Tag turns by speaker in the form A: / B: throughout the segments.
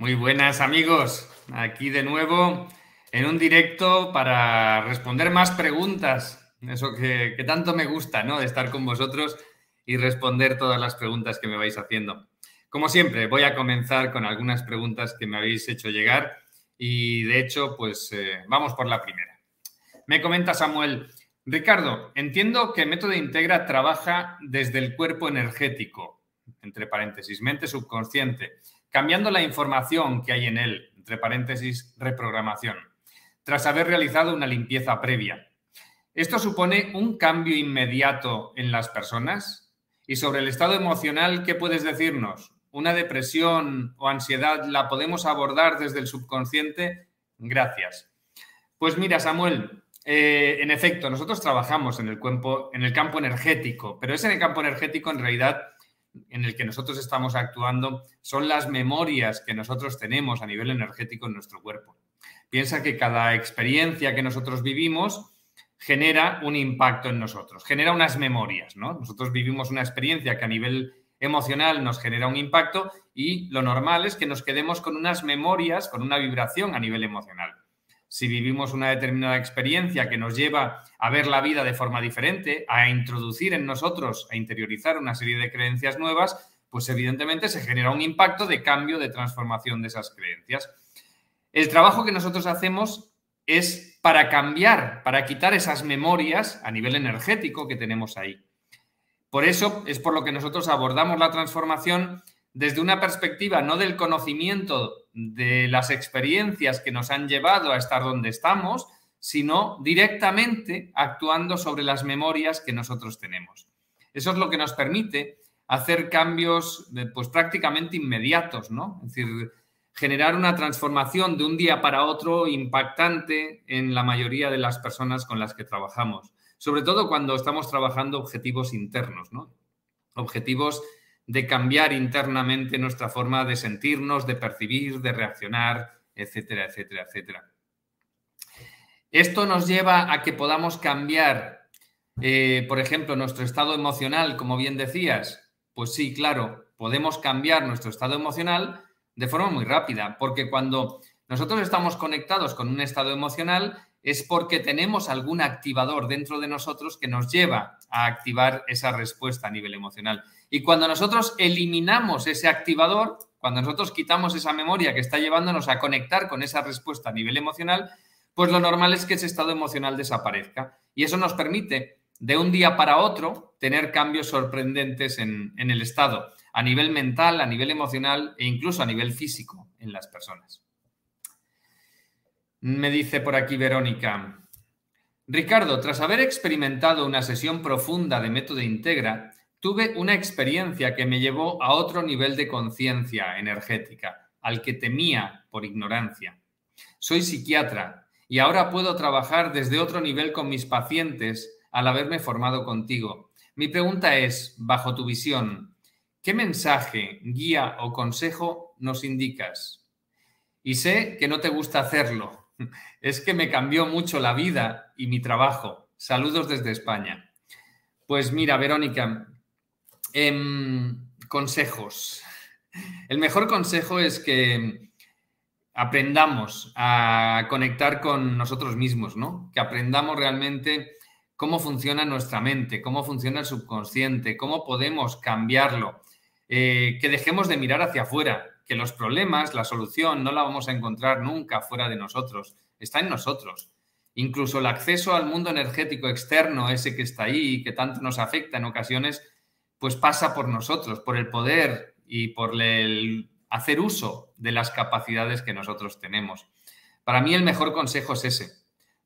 A: Muy buenas amigos, aquí de nuevo en un directo para responder más preguntas, eso que, tanto me gusta, ¿no? De estar con vosotros y responder todas las preguntas que me vais haciendo. Como siempre, voy a comenzar con algunas preguntas que me habéis hecho llegar y de hecho, pues eh, vamos por la primera. Me comenta Samuel, Ricardo, entiendo que Método Integra trabaja desde el cuerpo energético, entre paréntesis, mente subconsciente cambiando la información que hay en él, entre paréntesis, reprogramación, tras haber realizado una limpieza previa. Esto supone un cambio inmediato en las personas. Y sobre el estado emocional, ¿qué puedes decirnos? ¿Una depresión o ansiedad la podemos abordar desde el subconsciente? Gracias. Pues mira, Samuel, eh, en efecto, nosotros trabajamos en el, campo, en el campo energético, pero es en el campo energético en realidad en el que nosotros estamos actuando son las memorias que nosotros tenemos a nivel energético en nuestro cuerpo. Piensa que cada experiencia que nosotros vivimos genera un impacto en nosotros, genera unas memorias, ¿no? Nosotros vivimos una experiencia que a nivel emocional nos genera un impacto y lo normal es que nos quedemos con unas memorias, con una vibración a nivel emocional si vivimos una determinada experiencia que nos lleva a ver la vida de forma diferente, a introducir en nosotros, a interiorizar una serie de creencias nuevas, pues evidentemente se genera un impacto de cambio, de transformación de esas creencias. El trabajo que nosotros hacemos es para cambiar, para quitar esas memorias a nivel energético que tenemos ahí. Por eso es por lo que nosotros abordamos la transformación desde una perspectiva no del conocimiento de las experiencias que nos han llevado a estar donde estamos, sino directamente actuando sobre las memorias que nosotros tenemos. Eso es lo que nos permite hacer cambios pues prácticamente inmediatos, ¿no? Es decir, generar una transformación de un día para otro impactante en la mayoría de las personas con las que trabajamos, sobre todo cuando estamos trabajando objetivos internos, ¿no? Objetivos de cambiar internamente nuestra forma de sentirnos, de percibir, de reaccionar, etcétera, etcétera, etcétera. Esto nos lleva a que podamos cambiar, eh, por ejemplo, nuestro estado emocional, como bien decías. Pues sí, claro, podemos cambiar nuestro estado emocional de forma muy rápida, porque cuando nosotros estamos conectados con un estado emocional es porque tenemos algún activador dentro de nosotros que nos lleva a activar esa respuesta a nivel emocional. Y cuando nosotros eliminamos ese activador, cuando nosotros quitamos esa memoria que está llevándonos a conectar con esa respuesta a nivel emocional, pues lo normal es que ese estado emocional desaparezca. Y eso nos permite, de un día para otro, tener cambios sorprendentes en, el estado, a nivel mental, a nivel emocional e incluso a nivel físico en las personas. Me dice por aquí Verónica. Ricardo, tras haber experimentado una sesión profunda de método integra, tuve una experiencia que me llevó a otro nivel de conciencia energética, al que temía por ignorancia. Soy psiquiatra y ahora puedo trabajar desde otro nivel con mis pacientes al haberme formado contigo. Mi pregunta es, bajo tu visión, ¿qué mensaje, guía o consejo nos indicas? Y sé que no te gusta hacerlo. Es que me cambió mucho la vida y mi trabajo. Saludos desde España. Pues mira, Verónica, Em, consejos. El mejor consejo es que aprendamos a conectar con nosotros mismos, ¿no? Que aprendamos realmente cómo funciona nuestra mente, cómo funciona el subconsciente, cómo podemos cambiarlo, eh, que dejemos de mirar hacia afuera, que los problemas, la solución, no la vamos a encontrar nunca fuera de nosotros, está en nosotros. Incluso el acceso al mundo energético externo, ese que está ahí, que tanto nos afecta en ocasiones, pues pasa por nosotros, por el poder y por el hacer uso de las capacidades que nosotros tenemos. Para mí el mejor consejo es ese,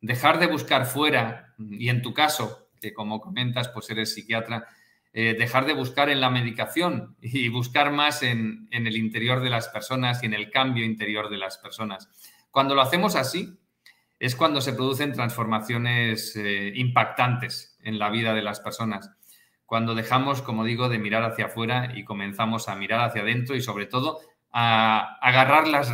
A: dejar de buscar fuera, y en tu caso, que como comentas, pues eres psiquiatra, eh, dejar de buscar en la medicación y buscar más en, el interior de las personas y en el cambio interior de las personas. Cuando lo hacemos así, es cuando se producen transformaciones eh, impactantes en la vida de las personas cuando dejamos, como digo, de mirar hacia afuera y comenzamos a mirar hacia adentro y sobre todo a agarrar las,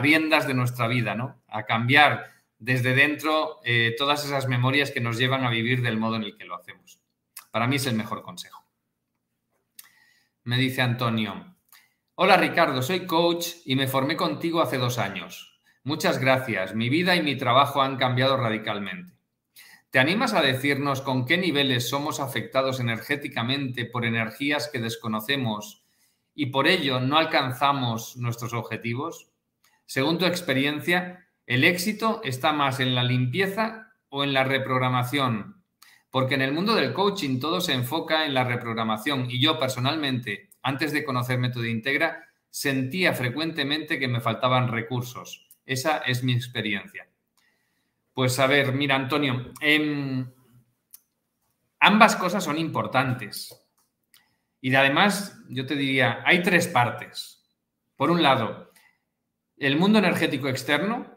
A: riendas de nuestra vida, ¿no? A cambiar desde dentro eh, todas esas memorias que nos llevan a vivir del modo en el que lo hacemos. Para mí es el mejor consejo. Me dice Antonio, Hola Ricardo, soy coach y me formé contigo hace dos años. Muchas gracias, mi vida y mi trabajo han cambiado radicalmente. ¿Te animas a decirnos con qué niveles somos afectados energéticamente por energías que desconocemos y por ello no alcanzamos nuestros objetivos? Según tu experiencia, ¿el éxito está más en la limpieza o en la reprogramación? Porque en el mundo del coaching todo se enfoca en la reprogramación y yo personalmente, antes de conocer Método Integra, sentía frecuentemente que me faltaban recursos. Esa es mi experiencia. Pues a ver, mira, Antonio, em, ambas cosas son importantes. Y además, yo te diría, hay tres partes. Por un lado, el mundo energético externo,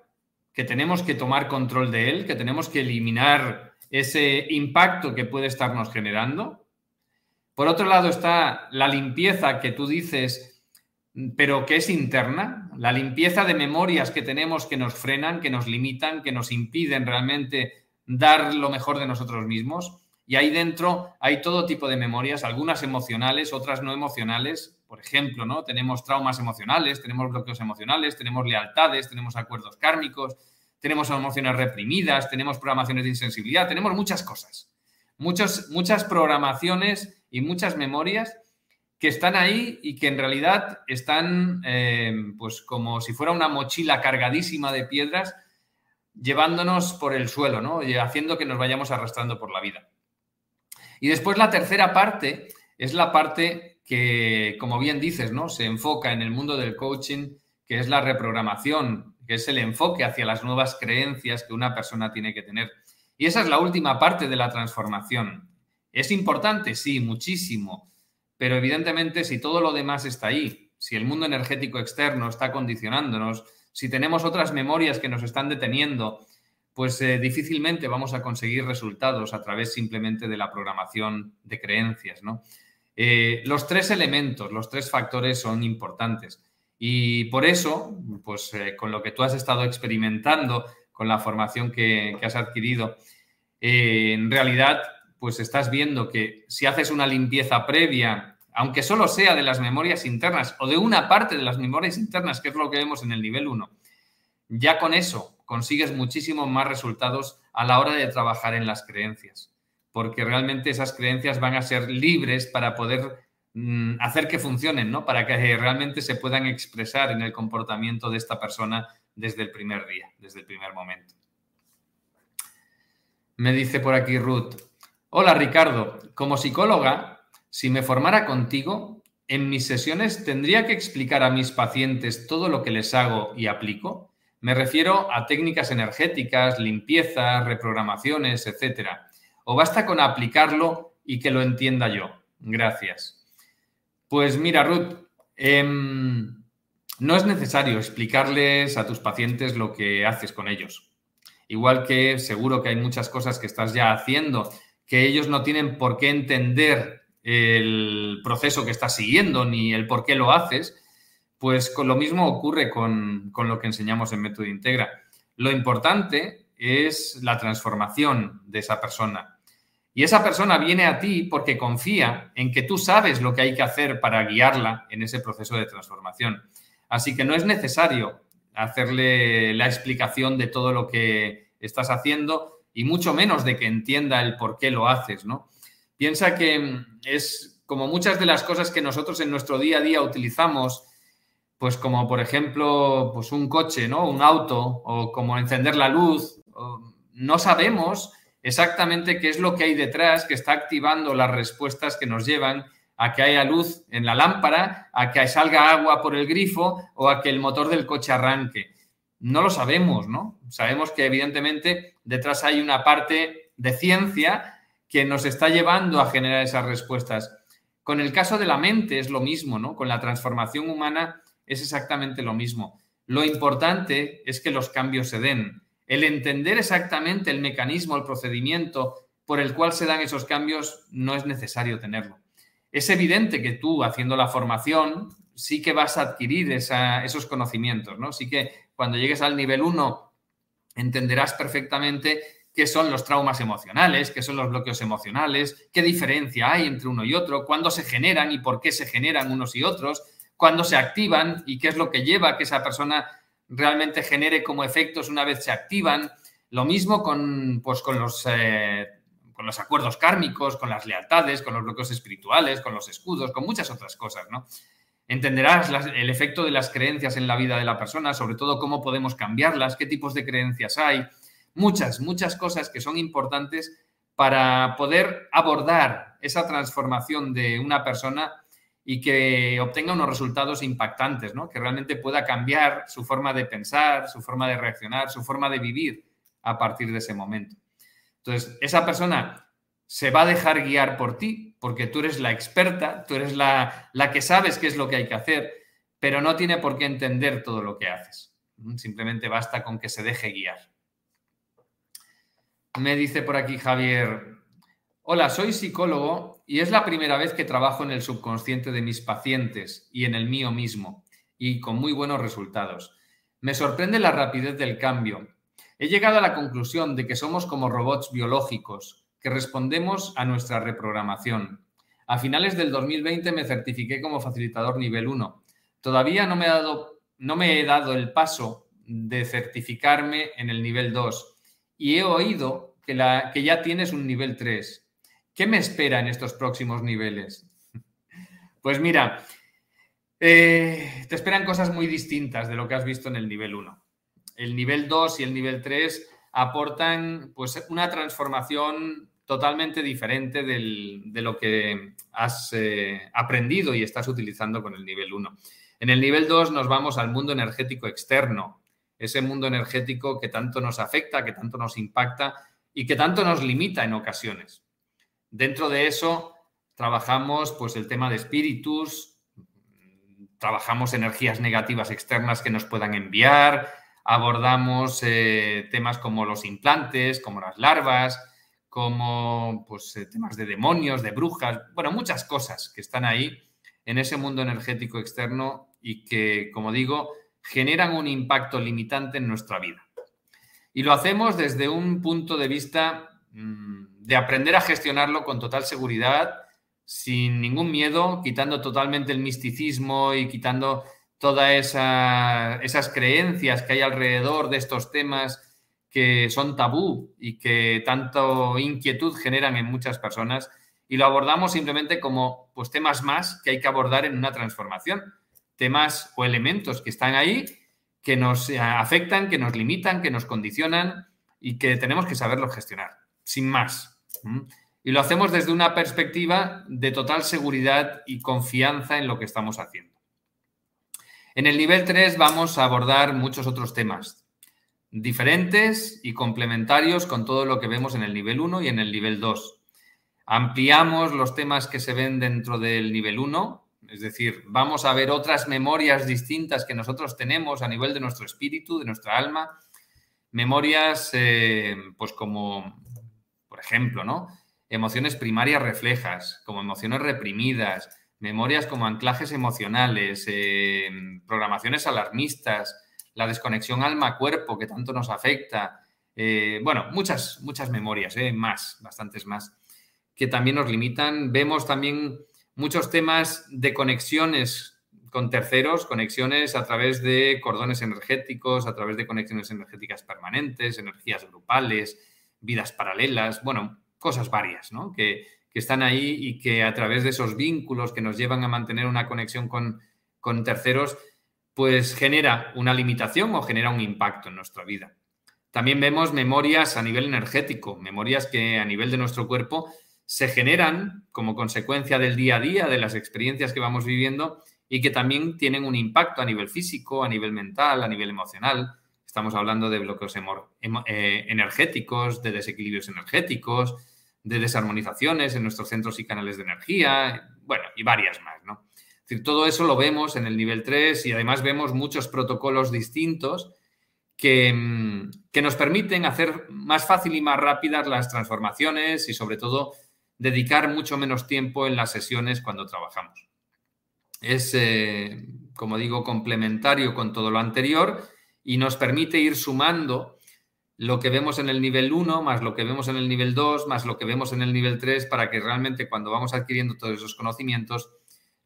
A: que tenemos que tomar control de él, que tenemos que eliminar ese impacto que puede estarnos generando. Por otro lado está la limpieza que tú dices, pero que es interna, la limpieza de memorias que tenemos que nos frenan, que nos limitan, que nos impiden realmente dar lo mejor de nosotros mismos. Y ahí dentro hay todo tipo de memorias, algunas emocionales, otras no emocionales. Por ejemplo, ¿no? Tenemos traumas emocionales, tenemos bloqueos emocionales, tenemos lealtades, tenemos acuerdos kármicos, tenemos emociones reprimidas, tenemos programaciones de insensibilidad, tenemos muchas cosas. Muchos, muchas programaciones y muchas memorias que están ahí y que en realidad están eh, pues como si fuera una mochila cargadísima de piedras llevándonos por el suelo, ¿no? Y haciendo que nos vayamos arrastrando por la vida. Y después la tercera parte es la parte que, como bien dices, ¿no? Se enfoca en el mundo del coaching, que es la reprogramación, que es el enfoque hacia las nuevas creencias que una persona tiene que tener. Y esa es la última parte de la transformación. ¿Es importante? Sí, muchísimo. Pero evidentemente si todo lo demás está ahí, si el mundo energético externo está condicionándonos, si tenemos otras memorias que nos están deteniendo, pues eh, difícilmente vamos a conseguir resultados a través simplemente de la programación de creencias, ¿no? Eh, los tres elementos, los tres factores son importantes. Y por eso, pues eh, con lo que tú has estado experimentando, con la formación que, que has adquirido, en realidad, pues estás viendo que si haces una limpieza previa, aunque solo sea de las memorias internas o de una parte de las memorias internas, que es lo que vemos en el nivel 1, ya con eso consigues muchísimos más resultados a la hora de trabajar en las creencias, porque realmente esas creencias van a ser libres para poder mm, hacer que funcionen, ¿no? Para que realmente se puedan expresar en el comportamiento de esta persona desde el primer día, desde el primer momento. Me dice por aquí Ruth, hola Ricardo, como psicóloga, si me formara contigo, en mis sesiones tendría que explicar a mis pacientes todo lo que les hago y aplico. Me refiero a técnicas energéticas, limpieza, reprogramaciones, etcétera. ¿O basta con aplicarlo y que lo entienda yo? Gracias. Pues mira, Ruth, em, no es necesario explicarles a tus pacientes lo que haces con ellos. Igual que seguro que hay muchas cosas que estás ya haciendo que ellos no tienen por qué entender el proceso que estás siguiendo ni el por qué lo haces, pues con lo mismo ocurre con, lo que enseñamos en Método Integra. Lo importante es la transformación de esa persona. Y esa persona viene a ti porque confía en que tú sabes lo que hay que hacer para guiarla en ese proceso de transformación. Así que no es necesario hacerle la explicación de todo lo que estás haciendo y mucho menos de que entienda el por qué lo haces, ¿no? Piensa que es como muchas de las cosas que nosotros en nuestro día a día utilizamos pues como por ejemplo, pues un coche, ¿no? Un auto o como encender la luz. No sabemos exactamente qué es lo que hay detrás que está activando las respuestas que nos llevan a que haya luz en la lámpara, a que salga agua por el grifo o a que el motor del coche arranque. No lo sabemos, ¿no? Sabemos que evidentemente detrás hay una parte de ciencia que nos está llevando a generar esas respuestas. Con el caso de la mente es lo mismo, ¿no? Con la transformación humana es exactamente lo mismo. Lo importante es que los cambios se den. El entender exactamente el mecanismo, el procedimiento por el cual se dan esos cambios no es necesario tenerlo. Es evidente que tú, haciendo la formación, sí que vas a adquirir esos conocimientos, ¿no? Sí que cuando llegues al nivel 1 entenderás perfectamente qué son los traumas emocionales, qué son los bloqueos emocionales, qué diferencia hay entre uno y otro, cuándo se generan y por qué se generan unos y otros, cuándo se activan y qué es lo que lleva a que esa persona realmente genere como efectos una vez se activan. Lo mismo con, pues, con, los, eh, con los acuerdos kármicos, con las lealtades, con los bloqueos espirituales, con los escudos, con muchas otras cosas, ¿no? Entenderás el efecto de las creencias en la vida de la persona, sobre todo cómo podemos cambiarlas, qué tipos de creencias hay, muchas, muchas cosas que son importantes para poder abordar esa transformación de una persona y que obtenga unos resultados impactantes, ¿no? que realmente pueda cambiar su forma de pensar, su forma de reaccionar, su forma de vivir a partir de ese momento. Entonces, esa persona se va a dejar guiar por ti, porque tú eres la experta, tú eres la, la que sabes qué es lo que hay que hacer, pero no tiene por qué entender todo lo que haces. Simplemente basta con que se deje guiar. Me dice por aquí Javier, hola, soy psicólogo y es la primera vez que trabajo en el subconsciente de mis pacientes y en el mío mismo, y con muy buenos resultados. Me sorprende la rapidez del cambio. He llegado a la conclusión de que somos como robots biológicos, que respondemos a nuestra reprogramación. A finales del 2020 me certifiqué como facilitador nivel 1. Todavía no me, he dado, el paso de certificarme en el nivel 2 y he oído que ya tienes un nivel 3. ¿Qué me espera en estos próximos niveles? Pues mira, eh, te esperan cosas muy distintas de lo que has visto en el nivel 1. El nivel 2 y el nivel 3 aportan pues, una transformación totalmente diferente de lo que has eh, aprendido y estás utilizando con el nivel 1. En el nivel 2 nos vamos al mundo energético externo, ese mundo energético que tanto nos afecta, que tanto nos impacta y que tanto nos limita en ocasiones. Dentro de eso trabajamos pues el tema de espíritus, trabajamos energías negativas externas que nos puedan enviar, abordamos eh, temas como los implantes, como las larvas, como pues, eh, temas de demonios, de brujas, bueno, muchas cosas que están ahí en ese mundo energético externo y que, como digo, generan un impacto limitante en nuestra vida. Y lo hacemos desde un punto de vista mm, de aprender a gestionarlo con total seguridad, sin ningún miedo, quitando totalmente el misticismo y quitando todas esas creencias que hay alrededor de estos temas que son tabú y que tanto inquietud generan en muchas personas y lo abordamos simplemente como pues, temas más que hay que abordar en una transformación temas o elementos que están ahí que nos eh, afectan, que nos limitan, que nos condicionan y que tenemos que saberlo gestionar, sin más. Y lo hacemos desde una perspectiva de total seguridad y confianza en lo que estamos haciendo. En el nivel 3 vamos a abordar muchos otros temas diferentes y complementarios con todo lo que vemos en el nivel 1 y en el nivel 2. Ampliamos los temas que se ven dentro del nivel 1 es decir, vamos a ver otras memorias distintas que nosotros tenemos a nivel de nuestro espíritu, de nuestra alma. Memorias, eh, pues como, por ejemplo, ¿no? Emociones primarias reflejas, como emociones reprimidas, memorias como anclajes emocionales, eh, programaciones alarmistas, la desconexión alma-cuerpo que tanto nos afecta. Eh, bueno, muchas, muchas memorias, más, bastantes más, que también nos limitan. Vemos también muchos temas de conexiones con terceros, conexiones a través de cordones energéticos, a través de conexiones energéticas permanentes, energías grupales, vidas paralelas, bueno, cosas varias, ¿no? Que, están ahí y que a través de esos vínculos que nos llevan a mantener una conexión con, con terceros, pues genera una limitación o genera un impacto en nuestra vida. También vemos memorias a nivel energético, memorias que a nivel de nuestro cuerpo se generan como consecuencia del día a día, de las experiencias que vamos viviendo y que también tienen un impacto a nivel físico, a nivel mental, a nivel emocional. Estamos hablando de bloqueos eh, energéticos, de desequilibrios energéticos, de desarmonizaciones en nuestros centros y canales de energía, bueno, y varias más, ¿no? Decir, todo eso lo vemos en el nivel 3 y además vemos muchos protocolos distintos que, mm, que nos permiten hacer más fácil y más rápidas las transformaciones y sobre todo dedicar mucho menos tiempo en las sesiones cuando trabajamos. Es, eh, como digo, complementario con todo lo anterior y nos permite ir sumando lo que vemos en el nivel 1, más lo que vemos en el nivel 2, más lo que vemos en el nivel 3, para que realmente cuando vamos adquiriendo todos esos conocimientos,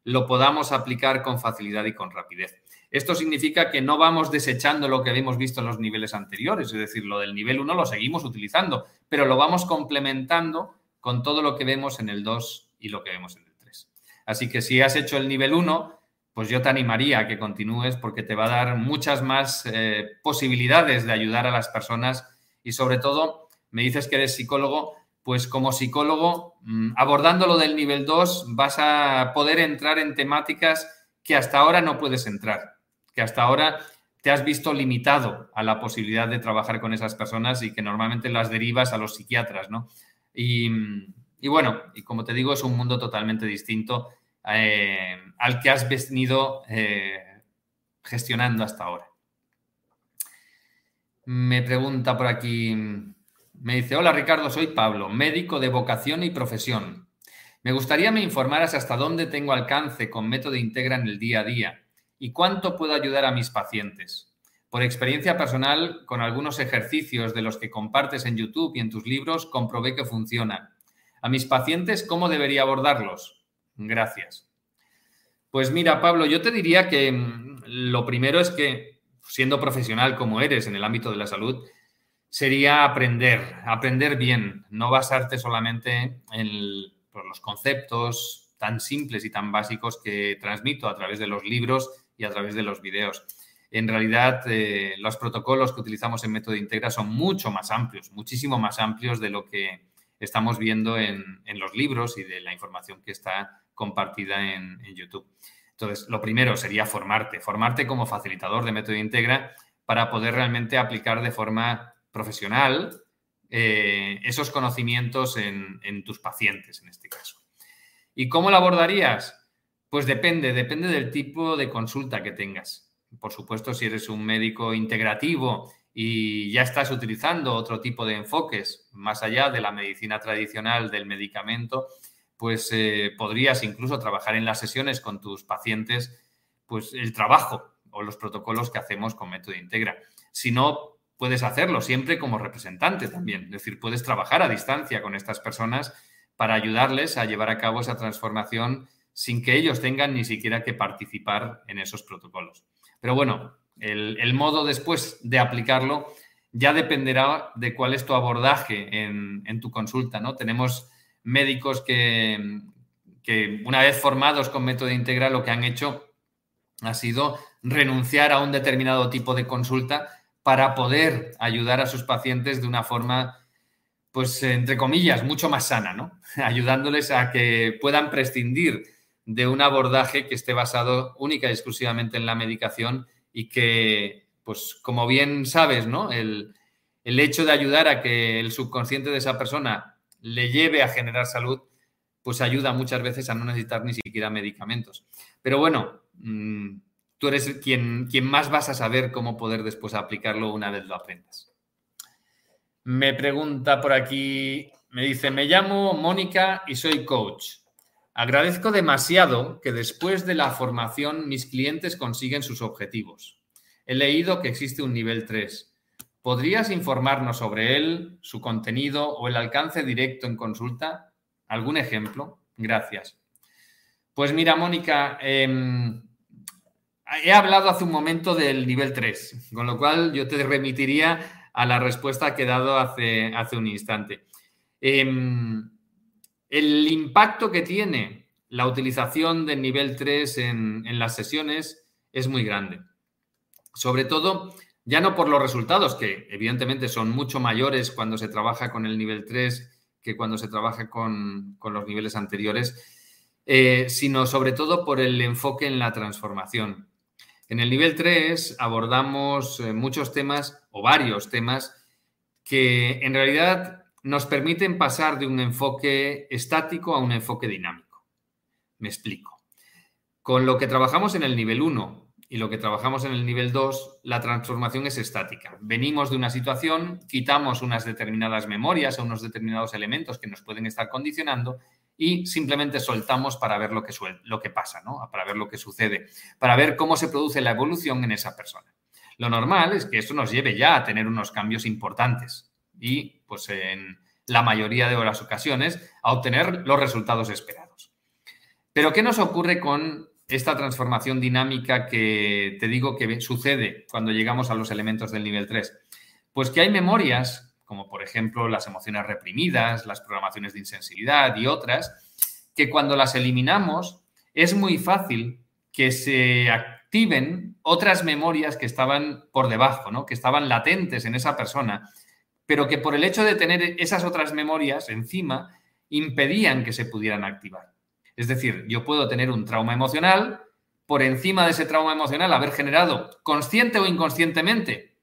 A: lo podamos aplicar con facilidad y con rapidez. Esto significa que no vamos desechando lo que habíamos visto en los niveles anteriores, es decir, lo del nivel 1 lo seguimos utilizando, pero lo vamos complementando con todo lo que vemos en el 2 y lo que vemos en el 3. Así que si has hecho el nivel 1, pues yo te animaría a que continúes porque te va a dar muchas más eh, posibilidades de ayudar a las personas y sobre todo, me dices que eres psicólogo, pues como psicólogo, mm, abordando lo del nivel 2, vas a poder entrar en temáticas que hasta ahora no puedes entrar que hasta ahora te has visto limitado a la posibilidad de trabajar con esas personas y que normalmente las derivas a los psiquiatras, ¿no? Y, bueno, y como te digo, es un mundo totalmente distinto eh, al que has venido eh, gestionando hasta ahora. Me pregunta por aquí, me dice, hola Ricardo, soy Pablo, médico de vocación y profesión. Me gustaría me informaras hasta dónde tengo alcance con método Integra en el día a día y cuánto puedo ayudar a mis pacientes. Por experiencia personal, con algunos ejercicios de los que compartes en YouTube y en tus libros, comprobé que funcionan. A mis pacientes, ¿cómo debería abordarlos? Gracias. Pues mira, Pablo, yo te diría que mm, lo primero es que, siendo profesional como eres en el ámbito de la salud, sería aprender, aprender bien, no basarte solamente en los conceptos tan simples y tan básicos que transmito a través de los libros y a través de los videos. En realidad, eh, los protocolos que utilizamos en Método Integra son mucho más amplios, muchísimo más amplios de lo que estamos viendo en, los libros y de la información que está compartida en, YouTube. Entonces, lo primero sería formarte, formarte como facilitador de Método Integra para poder realmente aplicar de forma profesional eh, esos conocimientos en, tus pacientes, en este caso. ¿Y cómo lo abordarías? Pues depende, depende del tipo de consulta que tengas. Por supuesto, si eres un médico integrativo y ya estás utilizando otro tipo de enfoques más allá de la medicina tradicional del medicamento, pues eh, podrías incluso trabajar en las sesiones con tus pacientes, pues el trabajo o los protocolos que hacemos con Método Integra. Si no, puedes hacerlo siempre como representante también, es decir, puedes trabajar a distancia con estas personas para ayudarles a llevar a cabo esa transformación sin que ellos tengan ni siquiera que participar en esos protocolos. Pero bueno, el, modo después de aplicarlo ya dependerá de cuál es tu abordaje en, tu consulta, ¿no? Tenemos médicos que, que, una vez formados con método integral, lo que han hecho ha sido renunciar a un determinado tipo de consulta para poder ayudar a sus pacientes de una forma, pues, entre comillas, mucho más sana, ¿no? Ayudándoles a que puedan prescindir de un abordaje que esté basado única y exclusivamente en la medicación y que, pues como bien sabes, ¿no? El, hecho de ayudar a que el subconsciente de esa persona le lleve a generar salud, pues ayuda muchas veces a no necesitar ni siquiera medicamentos. Pero bueno, mm, tú eres quien, quien más vas a saber cómo poder después aplicarlo una vez lo aprendas. Me pregunta por aquí, me dice, me llamo Mónica y soy coach. Agradezco demasiado que después de la formación mis clientes consiguen sus objetivos. He leído que existe un nivel 3. ¿Podrías informarnos sobre él, su contenido o el alcance directo en consulta? ¿Algún ejemplo? Gracias. Pues mira, Mónica, em, he hablado hace un momento del nivel 3, con lo cual yo te remitiría a la respuesta que he dado hace, hace un instante. Em, el impacto que tiene la utilización del nivel 3 en, las sesiones es muy grande. Sobre todo, ya no por los resultados, que evidentemente son mucho mayores cuando se trabaja con el nivel 3 que cuando se trabaja con, los niveles anteriores, eh, sino sobre todo por el enfoque en la transformación. En el nivel 3 abordamos eh, muchos temas o varios temas que en realidad nos permiten pasar de un enfoque estático a un enfoque dinámico. Me explico. Con lo que trabajamos en el nivel 1 y lo que trabajamos en el nivel 2, la transformación es estática. Venimos de una situación, quitamos unas determinadas memorias o unos determinados elementos que nos pueden estar condicionando y simplemente soltamos para ver lo que, lo que pasa, ¿no? para ver lo que sucede, para ver cómo se produce la evolución en esa persona. Lo normal es que esto nos lleve ya a tener unos cambios importantes y pues en la mayoría de las ocasiones a obtener los resultados esperados. Pero ¿qué nos ocurre con esta transformación dinámica que te digo que sucede cuando llegamos a los elementos del nivel 3? Pues que hay memorias, como por ejemplo las emociones reprimidas, las programaciones de insensibilidad y otras, que cuando las eliminamos es muy fácil que se activen otras memorias que estaban por debajo, ¿no? que estaban latentes en esa persona, pero que por el hecho de tener esas otras memorias encima impedían que se pudieran activar. Es decir, yo puedo tener un trauma emocional, por encima de ese trauma emocional haber generado, consciente o inconscientemente,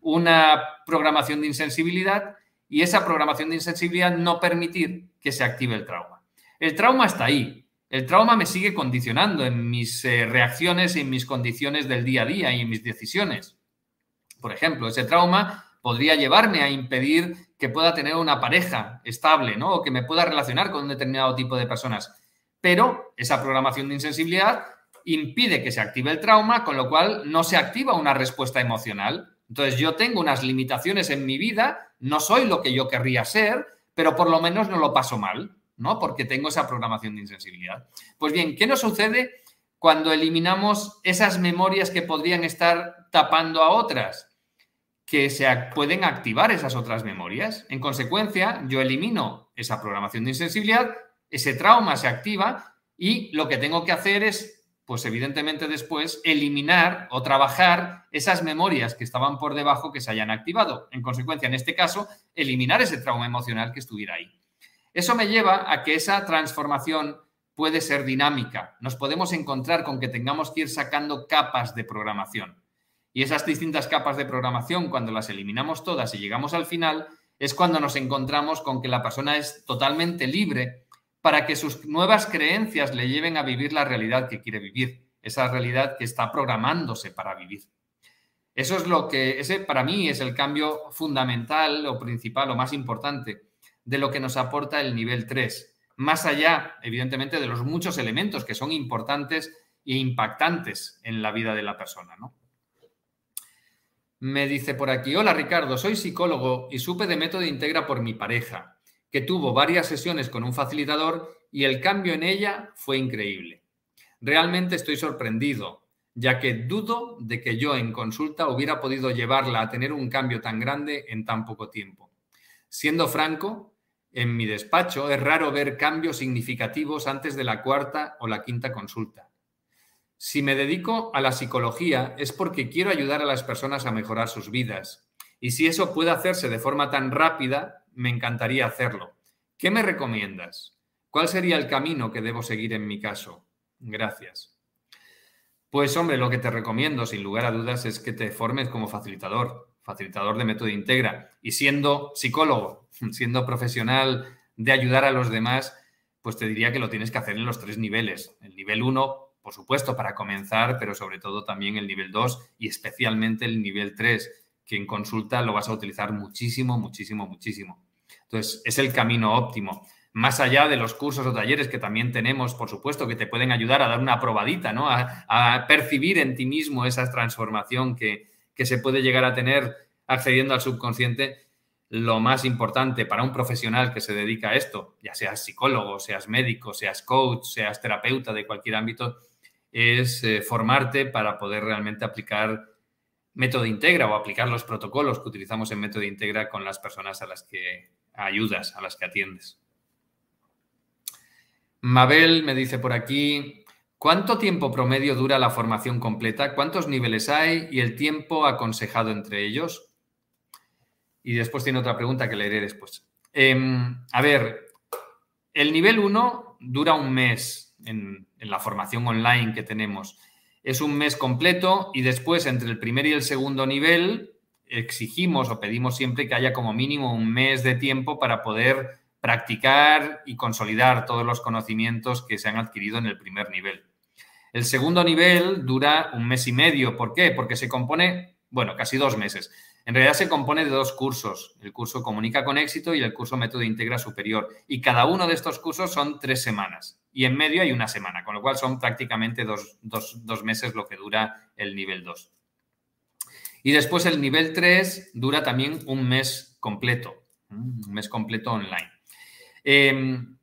A: una programación de insensibilidad y esa programación de insensibilidad no permitir que se active el trauma. El trauma está ahí. El trauma me sigue condicionando en mis eh, reacciones y en mis condiciones del día a día y en mis decisiones. Por ejemplo, ese trauma podría llevarme a impedir que pueda tener una pareja estable, ¿no? O que me pueda relacionar con un determinado tipo de personas pero esa programación de insensibilidad impide que se active el trauma, con lo cual no se activa una respuesta emocional. Entonces yo tengo unas limitaciones en mi vida, no soy lo que yo querría ser, pero por lo menos no lo paso mal, ¿no? Porque tengo esa programación de insensibilidad. Pues bien, ¿qué nos sucede cuando eliminamos esas memorias que podrían estar tapando a otras? Que se pueden activar esas otras memorias. En consecuencia, yo elimino esa programación de insensibilidad ese trauma se activa y lo que tengo que hacer es, pues evidentemente después, eliminar o trabajar esas memorias que estaban por debajo que se hayan activado. En consecuencia, en este caso, eliminar ese trauma emocional que estuviera ahí. Eso me lleva a que esa transformación puede ser dinámica. Nos podemos encontrar con que tengamos que ir sacando capas de programación. Y esas distintas capas de programación, cuando las eliminamos todas y llegamos al final, es cuando nos encontramos con que la persona es totalmente libre para que sus nuevas creencias le lleven a vivir la realidad que quiere vivir, esa realidad que está programándose para vivir. Eso es lo que, ese para mí es el cambio fundamental o principal o más importante de lo que nos aporta el nivel 3, más allá, evidentemente, de los muchos elementos que son importantes e impactantes en la vida de la persona. ¿no? Me dice por aquí, hola Ricardo, soy psicólogo y supe de método integra por mi pareja que tuvo varias sesiones con un facilitador y el cambio en ella fue increíble. Realmente estoy sorprendido, ya que dudo de que yo en consulta hubiera podido llevarla a tener un cambio tan grande en tan poco tiempo. Siendo franco, en mi despacho es raro ver cambios significativos antes de la cuarta o la quinta consulta. Si me dedico a la psicología es porque quiero ayudar a las personas a mejorar sus vidas. Y si eso puede hacerse de forma tan rápida, me encantaría hacerlo. ¿Qué me recomiendas? ¿Cuál sería el camino que debo seguir en mi caso? Gracias. Pues hombre, lo que te recomiendo, sin lugar a dudas, es que te formes como facilitador, facilitador de método integra. Y siendo psicólogo, siendo profesional de ayudar a los demás, pues te diría que lo tienes que hacer en los tres niveles. El nivel 1, por supuesto, para comenzar, pero sobre todo también el nivel 2 y especialmente el nivel 3 que en consulta lo vas a utilizar muchísimo, muchísimo, muchísimo. Entonces, es el camino óptimo. Más allá de los cursos o talleres que también tenemos, por supuesto, que te pueden ayudar a dar una probadita, ¿no? A, percibir en ti mismo esa transformación que, que se puede llegar a tener accediendo al subconsciente. Lo más importante para un profesional que se dedica a esto, ya seas psicólogo, seas médico, seas coach, seas terapeuta de cualquier ámbito, es eh, formarte para poder realmente aplicar método integra o aplicar los protocolos que utilizamos en método integra con las personas a las que ayudas, a las que atiendes. Mabel me dice por aquí, ¿cuánto tiempo promedio dura la formación completa? ¿Cuántos niveles hay y el tiempo aconsejado entre ellos? Y después tiene otra pregunta que leeré después. Em, a ver, el nivel 1 dura un mes en la formación online que tenemos es un mes completo y después entre el primer y el segundo nivel exigimos o pedimos siempre que haya como mínimo un mes de tiempo para poder practicar y consolidar todos los conocimientos que se han adquirido en el primer nivel. El segundo nivel dura un mes y medio. ¿Por qué? Porque se compone, bueno, casi dos meses. En realidad se compone de dos cursos, el curso Comunica con éxito y el curso Método Integra Superior. Y cada uno de estos cursos son tres semanas y en medio hay una semana, con lo cual son prácticamente dos, meses lo que dura el nivel 2. Y después el nivel 3 dura también un mes completo, un mes completo online. Em,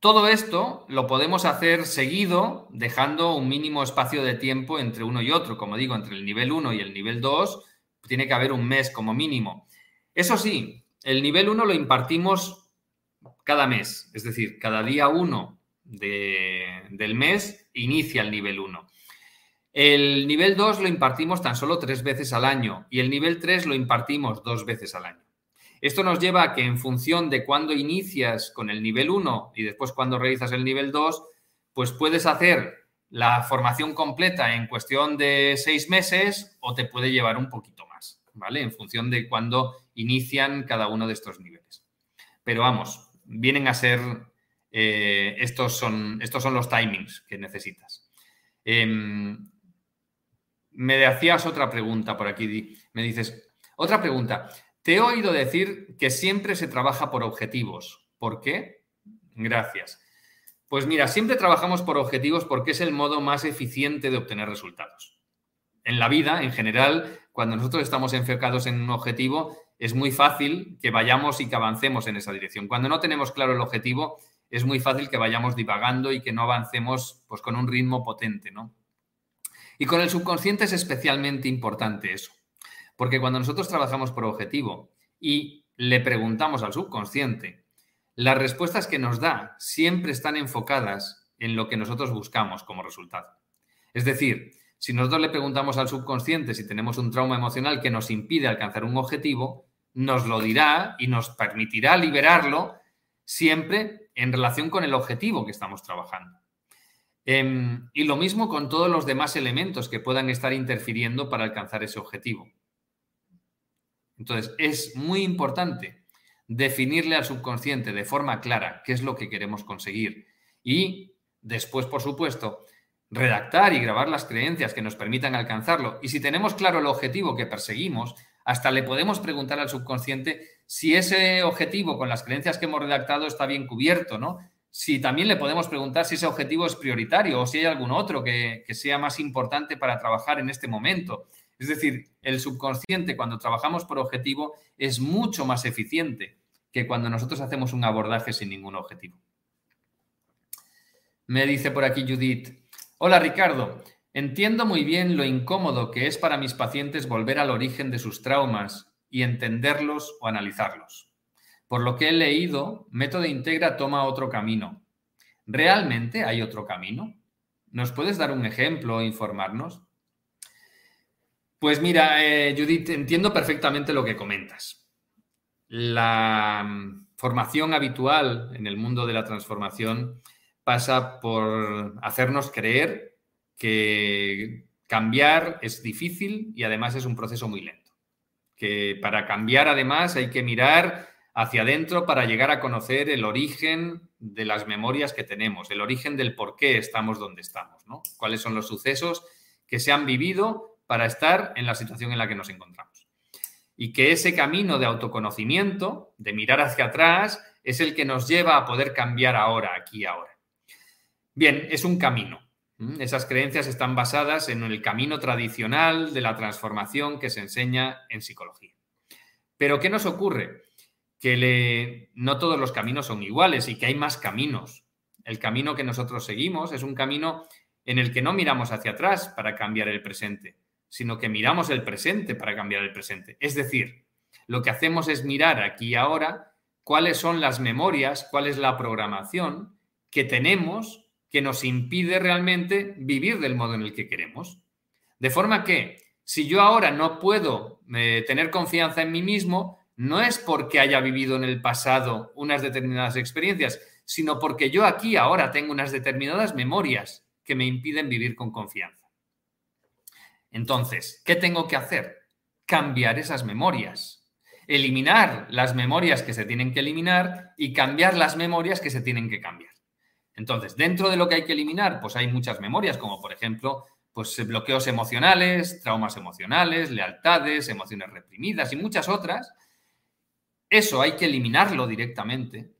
A: Todo esto lo podemos hacer seguido, dejando un mínimo espacio de tiempo entre uno y otro. Como digo, entre el nivel 1 y el nivel 2 tiene que haber un mes como mínimo. Eso sí, el nivel 1 lo impartimos cada mes, es decir, cada día 1 del mes inicia el nivel 1. El nivel 2 lo impartimos tan solo tres veces al año y el nivel 3 lo impartimos dos veces al año. Esto nos lleva a que en función de cuándo inicias con el nivel 1 y después cuando realizas el nivel 2, pues puedes hacer la formación completa en cuestión de seis meses o te puede llevar un poquito más, ¿vale? En función de cuándo inician cada uno de estos niveles. Pero vamos, vienen a ser, eh, estos, son, estos son los timings que necesitas. Em, me hacías otra pregunta por aquí, me dices, otra pregunta. Te he oído decir que siempre se trabaja por objetivos. ¿Por qué? Gracias. Pues mira, siempre trabajamos por objetivos porque es el modo más eficiente de obtener resultados. En la vida, en general, cuando nosotros estamos enfocados en un objetivo, es muy fácil que vayamos y que avancemos en esa dirección. Cuando no tenemos claro el objetivo, es muy fácil que vayamos divagando y que no avancemos pues, con un ritmo potente, ¿no? Y con el subconsciente es especialmente importante eso, porque cuando nosotros trabajamos por objetivo y le preguntamos al subconsciente, las respuestas que nos da siempre están enfocadas en lo que nosotros buscamos como resultado. Es decir, si nosotros le preguntamos al subconsciente si tenemos un trauma emocional que nos impide alcanzar un objetivo, nos lo dirá y nos permitirá liberarlo siempre en relación con el objetivo que estamos trabajando. Em, y lo mismo con todos los demás elementos que puedan estar interfiriendo para alcanzar ese objetivo. Entonces, es muy importante definirle al subconsciente de forma clara qué es lo que queremos conseguir y después, por supuesto, redactar y grabar las creencias que nos permitan alcanzarlo. Y si tenemos claro el objetivo que perseguimos, hasta le podemos preguntar al subconsciente si ese objetivo con las creencias que hemos redactado está bien cubierto, ¿no? Si también le podemos preguntar si ese objetivo es prioritario o si hay algún otro que, sea más importante para trabajar en este momento. Es decir, el subconsciente cuando trabajamos por objetivo es mucho más eficiente que cuando nosotros hacemos un abordaje sin ningún objetivo. Me dice por aquí Judith, hola Ricardo, entiendo muy bien lo incómodo que es para mis pacientes volver al origen de sus traumas y entenderlos o analizarlos. Por lo que he leído, Método Integra toma otro camino. ¿Realmente hay otro camino? ¿Nos puedes dar un ejemplo o informarnos? Pues mira, eh, Judith, entiendo perfectamente lo que comentas. La mm, formación habitual en el mundo de la transformación pasa por hacernos creer que cambiar es difícil y además es un proceso muy lento. Que para cambiar además hay que mirar hacia adentro para llegar a conocer el origen de las memorias que tenemos, el origen del por qué estamos donde estamos, ¿no? Cuáles son los sucesos que se han vivido para estar en la situación en la que nos encontramos. Y que ese camino de autoconocimiento, de mirar hacia atrás, es el que nos lleva a poder cambiar ahora, aquí ahora. Bien, es un camino. Esas creencias están basadas en el camino tradicional de la transformación que se enseña en psicología. Pero ¿qué nos ocurre? Que no todos los caminos son iguales y que hay más caminos. El camino que nosotros seguimos es un camino en el que no miramos hacia atrás para cambiar el presente, sino que miramos el presente para cambiar el presente. Es decir, lo que hacemos es mirar aquí y ahora cuáles son las memorias, cuál es la programación que tenemos que nos impide realmente vivir del modo en el que queremos. De forma que si yo ahora no puedo eh, tener confianza en mí mismo, no es porque haya vivido en el pasado unas determinadas experiencias, sino porque yo aquí ahora tengo unas determinadas memorias que me impiden vivir con confianza. Entonces, ¿qué tengo que hacer? Cambiar esas memorias, eliminar las memorias que se tienen que eliminar y cambiar las memorias que se tienen que cambiar. Entonces, dentro de lo que hay que eliminar, pues hay muchas memorias, como por ejemplo, pues bloqueos emocionales, traumas emocionales, lealtades, emociones reprimidas y muchas otras eso hay que eliminarlo directamente,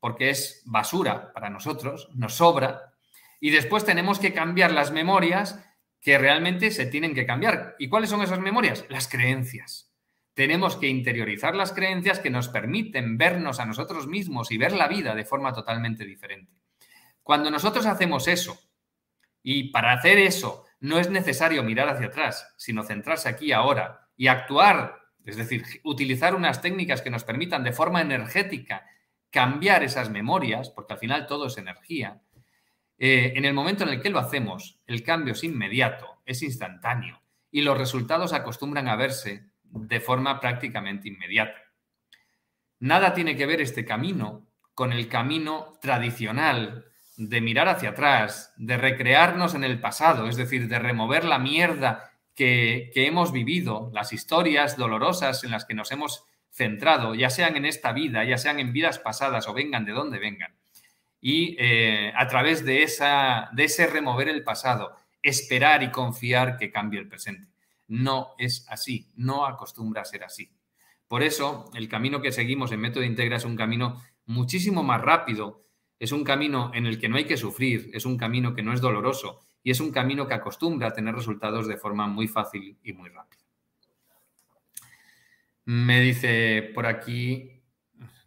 A: porque es basura para nosotros, nos sobra, y después tenemos que cambiar las memorias que realmente se tienen que cambiar. ¿Y cuáles son esas memorias? Las creencias. Tenemos que interiorizar las creencias que nos permiten vernos a nosotros mismos y ver la vida de forma totalmente diferente. Cuando nosotros hacemos eso, y para hacer eso no es necesario mirar hacia atrás, sino centrarse aquí ahora y actuar, es decir, utilizar unas técnicas que nos permitan de forma energética cambiar esas memorias, porque al final todo es energía, eh, en el momento en el que lo hacemos, el cambio es inmediato, es instantáneo y los resultados acostumbran a verse de forma prácticamente inmediata. Nada tiene que ver este camino con el camino tradicional de mirar hacia atrás, de recrearnos en el pasado, es decir, de remover la mierda que, hemos vivido, las historias dolorosas en las que nos hemos centrado, ya sean en esta vida, ya sean en vidas pasadas o vengan de donde vengan. Y eh, a través de, esa, de ese remover el pasado, esperar y confiar que cambie el presente. No es así, no acostumbra a ser así. Por eso, el camino que seguimos en Método Integra es un camino muchísimo más rápido, es un camino en el que no hay que sufrir, es un camino que no es doloroso y es un camino que acostumbra a tener resultados de forma muy fácil y muy rápida. Me dice por aquí,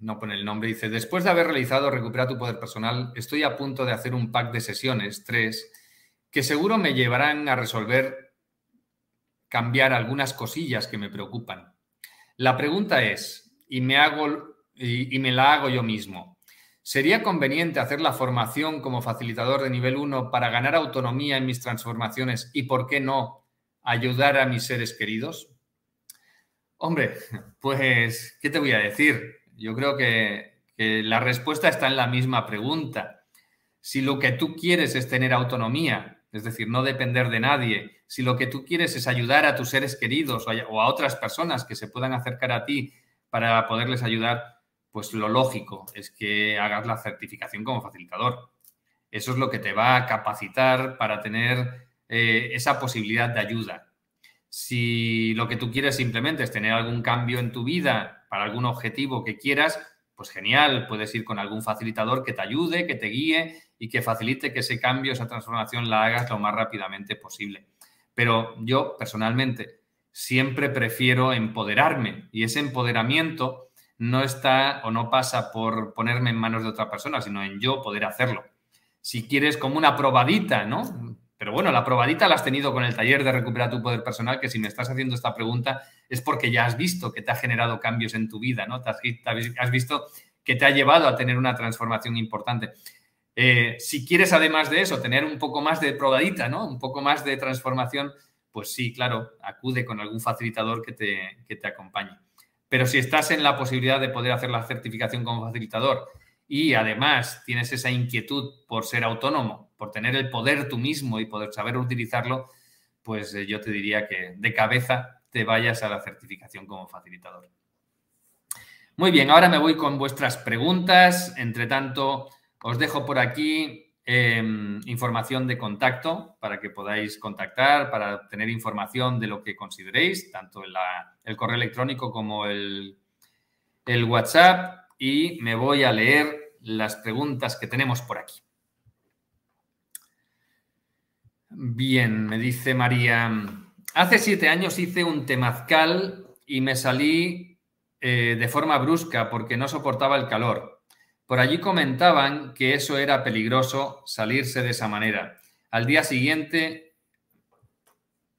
A: no pone el nombre, dice, después de haber realizado Recupera tu Poder Personal, estoy a punto de hacer un pack de sesiones, tres, que seguro me llevarán a resolver, cambiar algunas cosillas que me preocupan. La pregunta es, y me, hago, y, me la hago yo mismo, ¿Sería conveniente hacer la formación como facilitador de nivel 1 para ganar autonomía en mis transformaciones y, por qué no, ayudar a mis seres queridos? Hombre, pues, ¿qué te voy a decir? Yo creo que, la respuesta está en la misma pregunta. Si lo que tú quieres es tener autonomía, es decir, no depender de nadie, si lo que tú quieres es ayudar a tus seres queridos o a otras personas que se puedan acercar a ti para poderles ayudar, pues lo lógico es que hagas la certificación como facilitador. Eso es lo que te va a capacitar para tener eh, esa posibilidad de ayuda. Si lo que tú quieres simplemente es tener algún cambio en tu vida para algún objetivo que quieras, pues genial, puedes ir con algún facilitador que te ayude, que te guíe y que facilite que ese cambio, esa transformación la hagas lo más rápidamente posible. Pero yo personalmente siempre prefiero empoderarme y ese empoderamiento no está o no pasa por ponerme en manos de otra persona, sino en yo poder hacerlo. Si quieres como una probadita, ¿no? Pero bueno, la probadita la has tenido con el taller de recuperar tu poder personal, que si me estás haciendo esta pregunta es porque ya has visto que te ha generado cambios en tu vida, ¿no? Te has, visto que te ha llevado a tener una transformación importante. Eh, si quieres, además de eso, tener un poco más de probadita, ¿no? Un poco más de transformación, pues sí, claro, acude con algún facilitador que te, que te acompañe. Pero si estás en la posibilidad de poder hacer la certificación como facilitador y además tienes esa inquietud por ser autónomo, por tener el poder tú mismo y poder saber utilizarlo, pues eh, yo te diría que de cabeza te vayas a la certificación como facilitador. Muy bien, ahora me voy con vuestras preguntas. Entre tanto, os dejo por aquí Em, información de contacto para que podáis contactar, para tener información de lo que consideréis, tanto el correo electrónico como el, el WhatsApp. Y me voy a leer las preguntas que tenemos por aquí. Bien, me dice María, hace siete años hice un temazcal y me salí eh, de forma brusca porque no soportaba el calor. Por allí comentaban que eso era peligroso salirse de esa manera. Al día siguiente,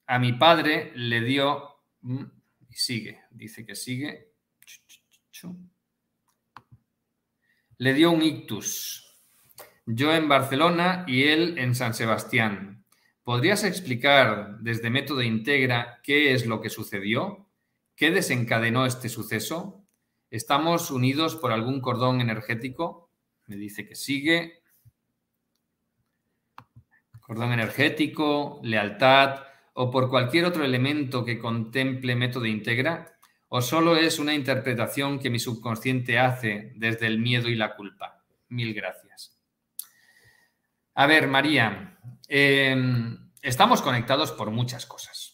A: a mi padre le dio... Mm, y sigue, dice que sigue. Le dio un ictus. Yo en Barcelona y él en San Sebastián. ¿Podrías explicar desde Método Integra qué es lo que sucedió? ¿Qué desencadenó este suceso? ¿Estamos unidos por algún cordón energético? Me dice que sigue. Cordón energético, lealtad o por cualquier otro elemento que contemple método integra o solo es una interpretación que mi subconsciente hace desde el miedo y la culpa. Mil gracias. A ver, María, em, estamos conectados por muchas cosas.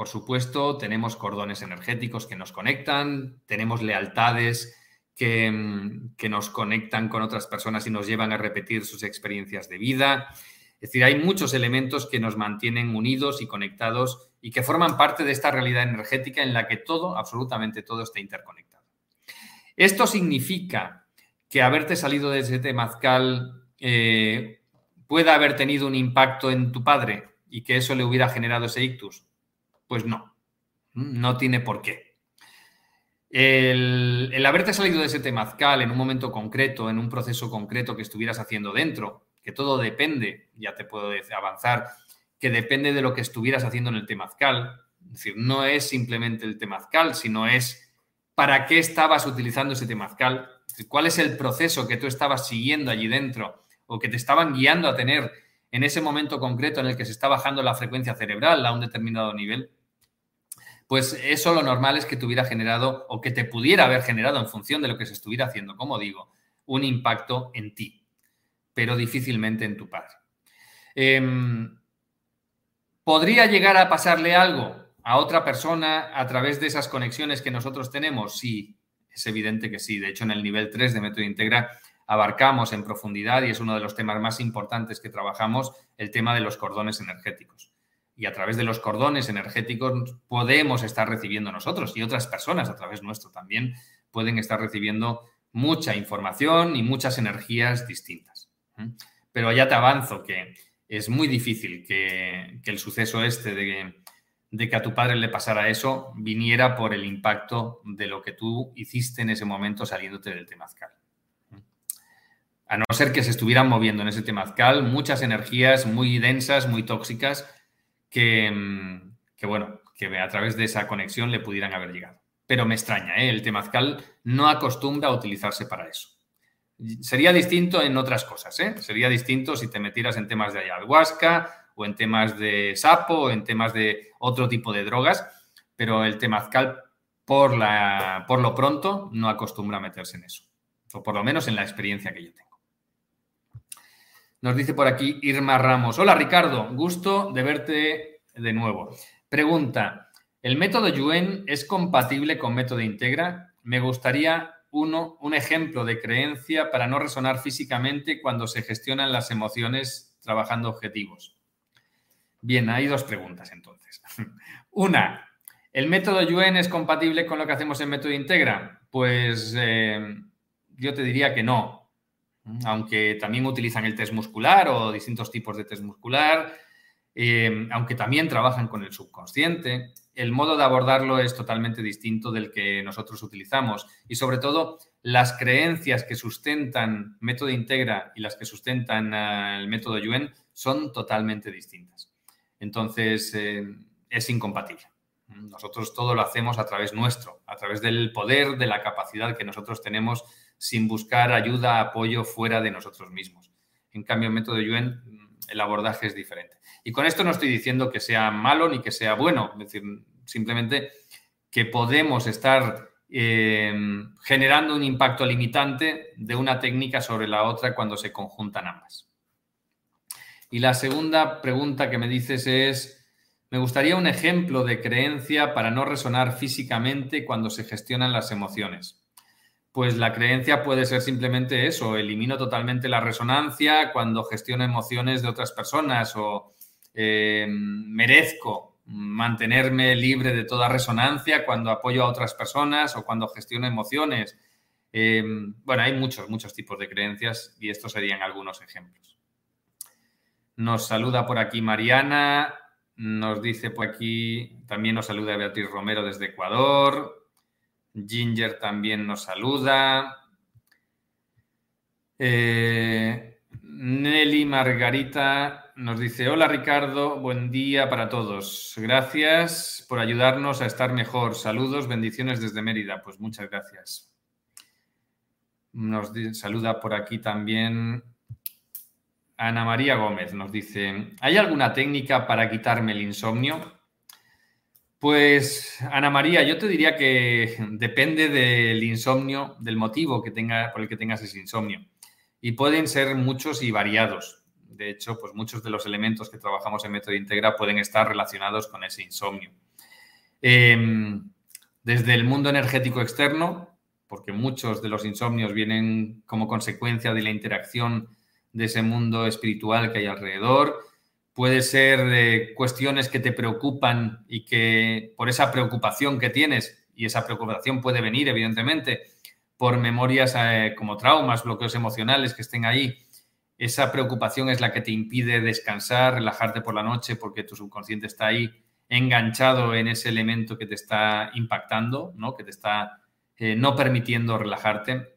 A: Por supuesto, tenemos cordones energéticos que nos conectan, tenemos lealtades mm, que, nos conectan con otras personas y nos llevan a repetir sus experiencias de vida. Es decir, hay muchos elementos que nos mantienen unidos y conectados y que forman parte de esta realidad energética en la que todo, absolutamente todo, está interconectado. Esto significa que haberte salido de ese temazcal eh, pueda haber tenido un impacto en tu padre y que eso le hubiera generado ese ictus? Pues no, no tiene por qué. El, haberte salido de ese temazcal en un momento concreto, en un proceso concreto que estuvieras haciendo dentro, que todo depende, ya te puedo avanzar, que depende de lo que estuvieras haciendo en el temazcal. Es decir, no es simplemente el temazcal, sino es para qué estabas utilizando ese temazcal, cuál es el proceso que tú estabas siguiendo allí dentro o que te estaban guiando a tener en ese momento concreto en el que se está bajando la frecuencia cerebral a un determinado nivel, pues eso lo normal es que te hubiera generado o que te pudiera haber generado en función de lo que se estuviera haciendo, como digo, un impacto en ti, pero difícilmente en tu padre. Em, ¿Podría llegar a pasarle algo a otra persona a través de esas conexiones que nosotros tenemos? Sí, es evidente que sí. De hecho, en el nivel 3 de Método Integra abarcamos en profundidad y es uno de los temas más importantes que trabajamos, el tema de los cordones energéticos. Y a través de los cordones energéticos podemos estar recibiendo nosotros y otras personas a través nuestro también pueden estar recibiendo mucha información y muchas energías distintas. Pero ya te avanzo que es muy difícil que, el suceso este de, de, que a tu padre le pasara eso viniera por el impacto de lo que tú hiciste en ese momento saliéndote del temazcal. A no ser que se estuvieran moviendo en ese temazcal muchas energías muy densas, muy tóxicas, que, que bueno, que a través de esa conexión le pudieran haber llegado. Pero me extraña, ¿eh? el temazcal no acostumbra a utilizarse para eso. Sería distinto en otras cosas, ¿eh? Sería distinto si te metieras en temas de ayahuasca o en temas de sapo o en temas de otro tipo de drogas, pero el temazcal, por, la, por lo pronto, no acostumbra a meterse en eso, o por lo menos en la experiencia que yo tengo. Nos dice por aquí Irma Ramos. Hola Ricardo, gusto de verte de nuevo. Pregunta, ¿el método Yuen es compatible con método Integra? Me gustaría uno, un ejemplo de creencia para no resonar físicamente cuando se gestionan las emociones trabajando objetivos. Bien, hay dos preguntas entonces. Una, ¿el método Yuen es compatible con lo que hacemos en método Integra? Pues eh, yo te diría que no, aunque también utilizan el test muscular o distintos tipos de test muscular, eh, aunque también trabajan con el subconsciente el modo de abordarlo es totalmente distinto del que nosotros utilizamos y sobre todo las creencias que sustentan método Integra y las que sustentan el método Yuen son totalmente distintas. Entonces, eh, es incompatible. Nosotros todo lo hacemos a través nuestro, a través del poder, de la capacidad que nosotros tenemos sin buscar ayuda, apoyo fuera de nosotros mismos. En cambio, el método Yuen, el abordaje es diferente. Y con esto no estoy diciendo que sea malo ni que sea bueno, es decir, simplemente que podemos estar eh, generando un impacto limitante de una técnica sobre la otra cuando se conjuntan ambas. Y la segunda pregunta que me dices es, me gustaría un ejemplo de creencia para no resonar físicamente cuando se gestionan las emociones. Pues la creencia puede ser simplemente eso, elimino totalmente la resonancia cuando gestiono emociones de otras personas o eh, merezco mantenerme libre de toda resonancia cuando apoyo a otras personas o cuando gestiono emociones. Eh, bueno, hay muchos, muchos tipos de creencias y estos serían algunos ejemplos. Nos saluda por aquí Mariana, nos dice por aquí, también nos saluda Beatriz Romero desde Ecuador, Ginger también nos saluda. Eh, Nelly Margarita nos dice, hola Ricardo, buen día para todos. Gracias por ayudarnos a estar mejor. Saludos, bendiciones desde Mérida. Pues muchas gracias. Nos saluda por aquí también Ana María Gómez. Nos dice, ¿hay alguna técnica para quitarme el insomnio? Pues, Ana María, yo te diría que depende del insomnio, del motivo que tenga, por el que tengas ese insomnio. Y pueden ser muchos y variados de hecho, pues muchos de los elementos que trabajamos en Método Integra pueden estar relacionados con ese insomnio. Em, desde el mundo energético externo, porque muchos de los insomnios vienen como consecuencia de la interacción de ese mundo espiritual que hay alrededor. Puede ser cuestiones que te preocupan y que por esa preocupación que tienes, y esa preocupación puede venir, evidentemente, por memorias eh, como traumas, bloqueos emocionales que estén ahí, esa preocupación es la que te impide descansar, relajarte por la noche porque tu subconsciente está ahí enganchado en ese elemento que te está impactando, ¿no? que te está eh, no permitiendo relajarte.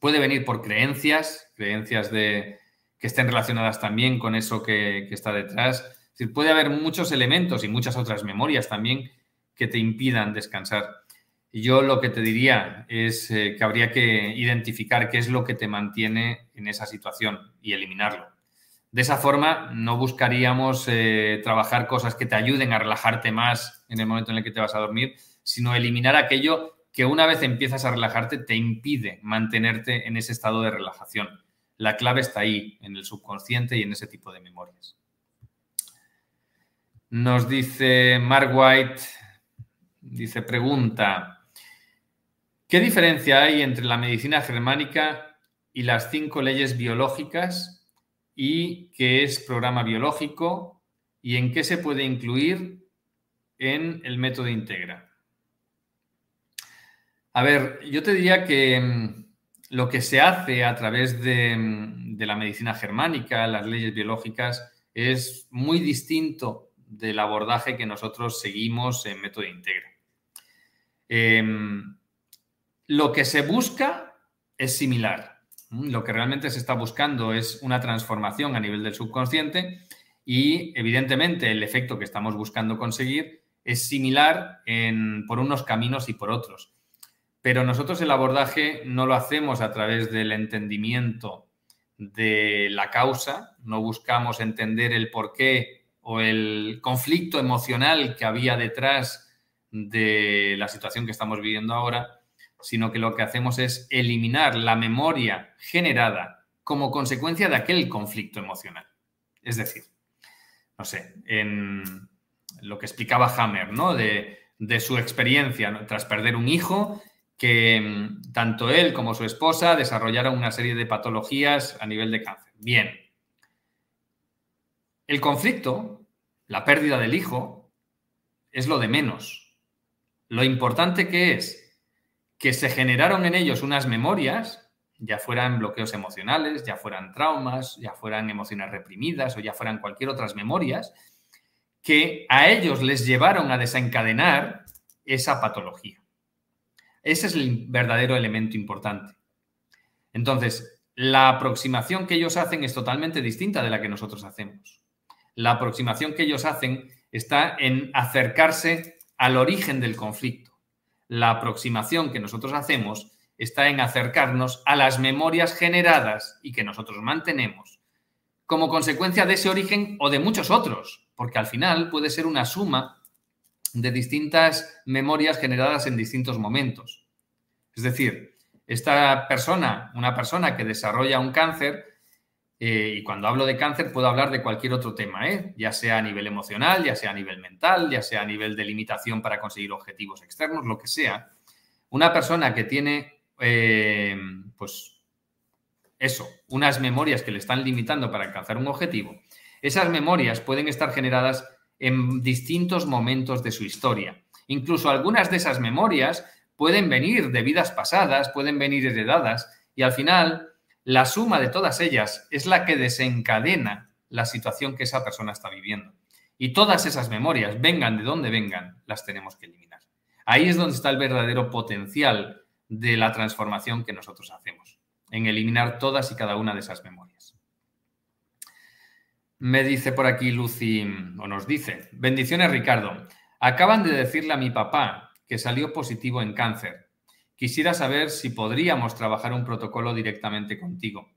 A: Puede venir por creencias, creencias de, que estén relacionadas también con eso que, está detrás. puede haber muchos elementos y muchas otras memorias también que te impidan descansar. Yo lo que te diría es eh, que habría que identificar qué es lo que te mantiene en esa situación y eliminarlo. De esa forma, no buscaríamos eh, trabajar cosas que te ayuden a relajarte más en el momento en el que te vas a dormir, sino eliminar aquello que una vez empiezas a relajarte te impide mantenerte en ese estado de relajación. La clave está ahí, en el subconsciente y en ese tipo de memorias. Nos dice Mark White, dice, pregunta, ¿qué diferencia hay entre la medicina germánica y las cinco leyes biológicas y qué es programa biológico y en qué se puede incluir en el método Integra? A ver, yo te diría que mm, lo que se hace a través de, la medicina germánica, las leyes biológicas, es muy distinto del abordaje que nosotros seguimos en método Integra. Em, lo que se busca es similar. Lo que realmente se está buscando es una transformación a nivel del subconsciente y evidentemente el efecto que estamos buscando conseguir es similar por unos caminos y por otros. Pero nosotros el abordaje no lo hacemos a través del entendimiento de la causa, no buscamos entender el porqué o el conflicto emocional que había detrás de la situación que estamos viviendo ahora, sino que lo que hacemos es eliminar la memoria generada como consecuencia de aquel conflicto emocional. Es decir, no sé, en lo que explicaba Hammer, ¿no? De, su experiencia tras perder un hijo que mm, tanto él como su esposa desarrollaron una serie de patologías a nivel de cáncer. Bien. El conflicto, la pérdida del hijo, es lo de menos. Lo importante que es que se generaron en ellos unas memorias, ya fueran bloqueos emocionales, ya fueran traumas, ya fueran emociones reprimidas o ya fueran cualquier otras memorias, que a ellos les llevaron a desencadenar esa patología. Ese es el verdadero elemento importante. Entonces, la aproximación que ellos hacen es totalmente distinta de la que nosotros hacemos. La aproximación que ellos hacen está en acercarse al origen del conflicto. La aproximación que nosotros hacemos está en acercarnos a las memorias generadas y que nosotros mantenemos como consecuencia de ese origen o de muchos otros, porque al final puede ser una suma de distintas memorias generadas en distintos momentos. Es decir, esta persona, una persona que desarrolla un cáncer, eh, y cuando hablo de cáncer puedo hablar de cualquier otro tema, ¿eh? ya sea a nivel emocional, ya sea a nivel mental, ya sea a nivel de limitación para conseguir objetivos externos, lo que sea. Una persona que tiene, eh, pues, eso, unas memorias que le están limitando para alcanzar un objetivo, esas memorias pueden estar generadas en distintos momentos de su historia. Incluso algunas de esas memorias pueden venir de vidas pasadas, pueden venir heredadas y al final la suma de todas ellas es la que desencadena la situación que esa persona está viviendo. Y todas esas memorias, vengan de donde vengan, las tenemos que eliminar. Ahí es donde está el verdadero potencial de la transformación que nosotros hacemos, en eliminar todas y cada una de esas memorias. Me dice por aquí Lucy, o nos dice, bendiciones Ricardo, acaban de decirle a mi papá que salió positivo en cáncer. Quisiera saber si podríamos trabajar un protocolo directamente contigo.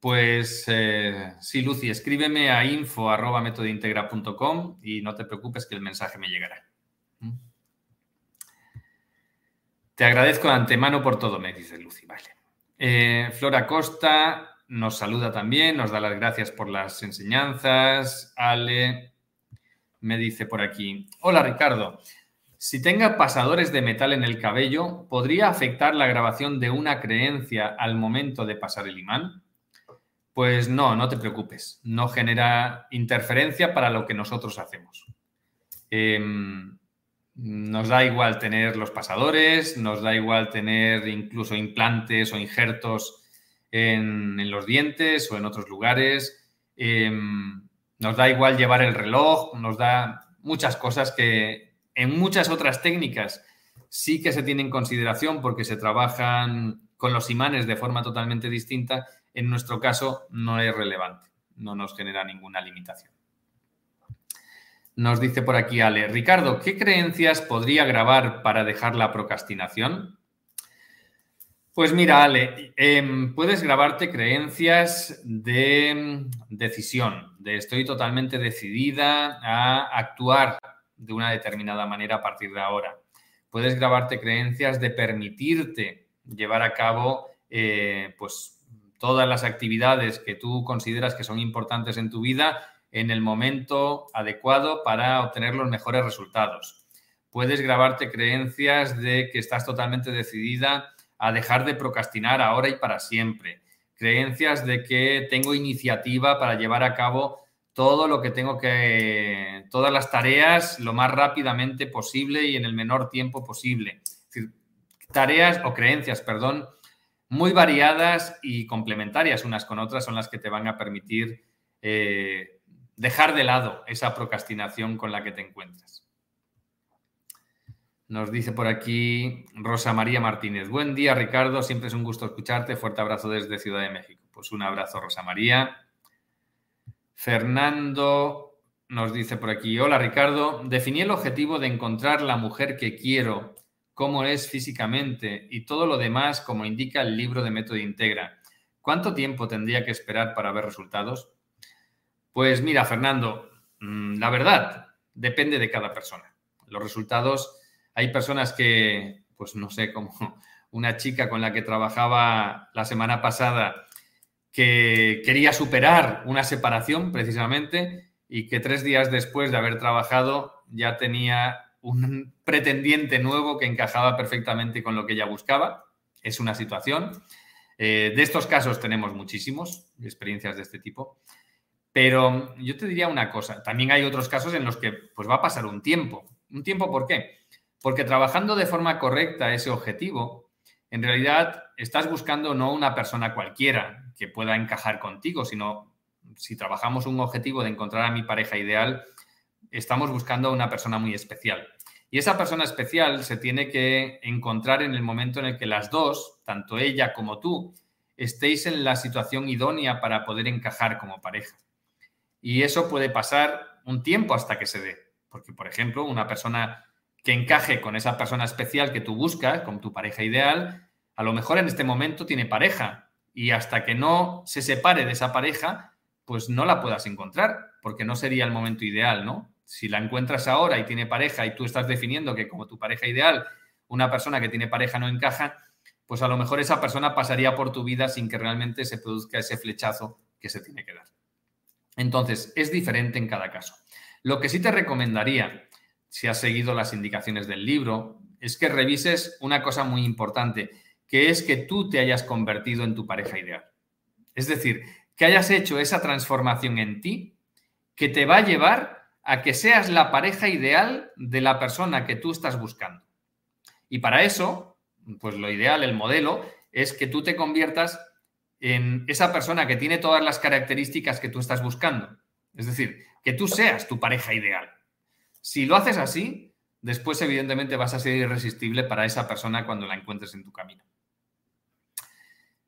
A: Pues eh, sí, Lucy, escríbeme a info.metodintegra.com y no te preocupes que el mensaje me llegará. ¿Mm? Te agradezco de antemano por todo, me dice Lucy. Vale. Eh, Flora Costa, nos saluda también, nos da las gracias por las enseñanzas. Ale me dice por aquí, hola Ricardo, si tenga pasadores de metal en el cabello, ¿podría afectar la grabación de una creencia al momento de pasar el imán? Pues no, no te preocupes, no genera interferencia para lo que nosotros hacemos. Em, nos da igual tener los pasadores, nos da igual tener incluso implantes o injertos en, los dientes o en otros lugares. Em, nos da igual llevar el reloj, nos da muchas cosas que en muchas otras técnicas sí que se tienen en consideración porque se trabajan con los imanes de forma totalmente distinta. En nuestro caso no es relevante, no nos genera ninguna limitación. Nos dice por aquí Ale, Ricardo, ¿qué creencias podría grabar para dejar la procrastinación? Pues mira, Ale, em, puedes grabarte creencias de em, decisión, de estoy totalmente decidida a actuar de una determinada manera a partir de ahora. Puedes grabarte creencias de permitirte llevar a cabo eh, pues, todas las actividades que tú consideras que son importantes en tu vida en el momento adecuado para obtener los mejores resultados. Puedes grabarte creencias de que estás totalmente decidida a dejar de procrastinar ahora y para siempre. Creencias de que tengo iniciativa para llevar a cabo todo lo que tengo que, todas las tareas lo más rápidamente posible y en el menor tiempo posible. tareas o creencias, perdón, muy variadas y complementarias unas con otras son las que te van a permitir eh, dejar de lado esa procrastinación con la que te encuentras. Nos dice por aquí Rosa María Martínez. Buen día, Ricardo. Siempre es un gusto escucharte. Fuerte abrazo desde Ciudad de México. Pues un abrazo, Rosa María. Fernando nos dice por aquí. Hola, Ricardo. Definí el objetivo de encontrar la mujer que quiero, cómo es físicamente y todo lo demás como indica el libro de Método Integra. ¿Cuánto tiempo tendría que esperar para ver resultados? Pues mira, Fernando, mm, la verdad depende de cada persona. Los resultados, hay personas que, pues no sé, como una chica con la que trabajaba la semana pasada que quería superar una separación precisamente y que tres días después de haber trabajado ya tenía un pretendiente nuevo que encajaba perfectamente con lo que ella buscaba. Es una situación. Eh, de estos casos tenemos muchísimos, experiencias de este tipo. Pero yo te diría una cosa, también hay otros casos en los que pues va a pasar un tiempo. ¿Un tiempo por qué? Porque trabajando de forma correcta ese objetivo, en realidad estás buscando no una persona cualquiera que pueda encajar contigo, sino si trabajamos un objetivo de encontrar a mi pareja ideal, estamos buscando a una persona muy especial. Y esa persona especial se tiene que encontrar en el momento en el que las dos, tanto ella como tú, estéis en la situación idónea para poder encajar como pareja. Y eso puede pasar un tiempo hasta que se dé. Porque, por ejemplo, una persona que encaje con esa persona especial que tú buscas, con tu pareja ideal, a lo mejor en este momento tiene pareja y hasta que no se separe de esa pareja, pues no la puedas encontrar, porque no sería el momento ideal, ¿no? Si la encuentras ahora y tiene pareja y tú estás definiendo que como tu pareja ideal, una persona que tiene pareja no encaja, pues a lo mejor esa persona pasaría por tu vida sin que realmente se produzca ese flechazo que se tiene que dar. Entonces, es diferente en cada caso. Lo que sí te recomendaría, si has seguido las indicaciones del libro, es que revises una cosa muy importante, que es que tú te hayas convertido en tu pareja ideal. Es decir, que hayas hecho esa transformación en ti que te va a llevar a que seas la pareja ideal de la persona que tú estás buscando. Y para eso, pues lo ideal, el modelo, es que tú te conviertas en esa persona que tiene todas las características que tú estás buscando. Es decir, que tú seas tu pareja ideal. Si lo haces así, después evidentemente vas a ser irresistible para esa persona cuando la encuentres en tu camino.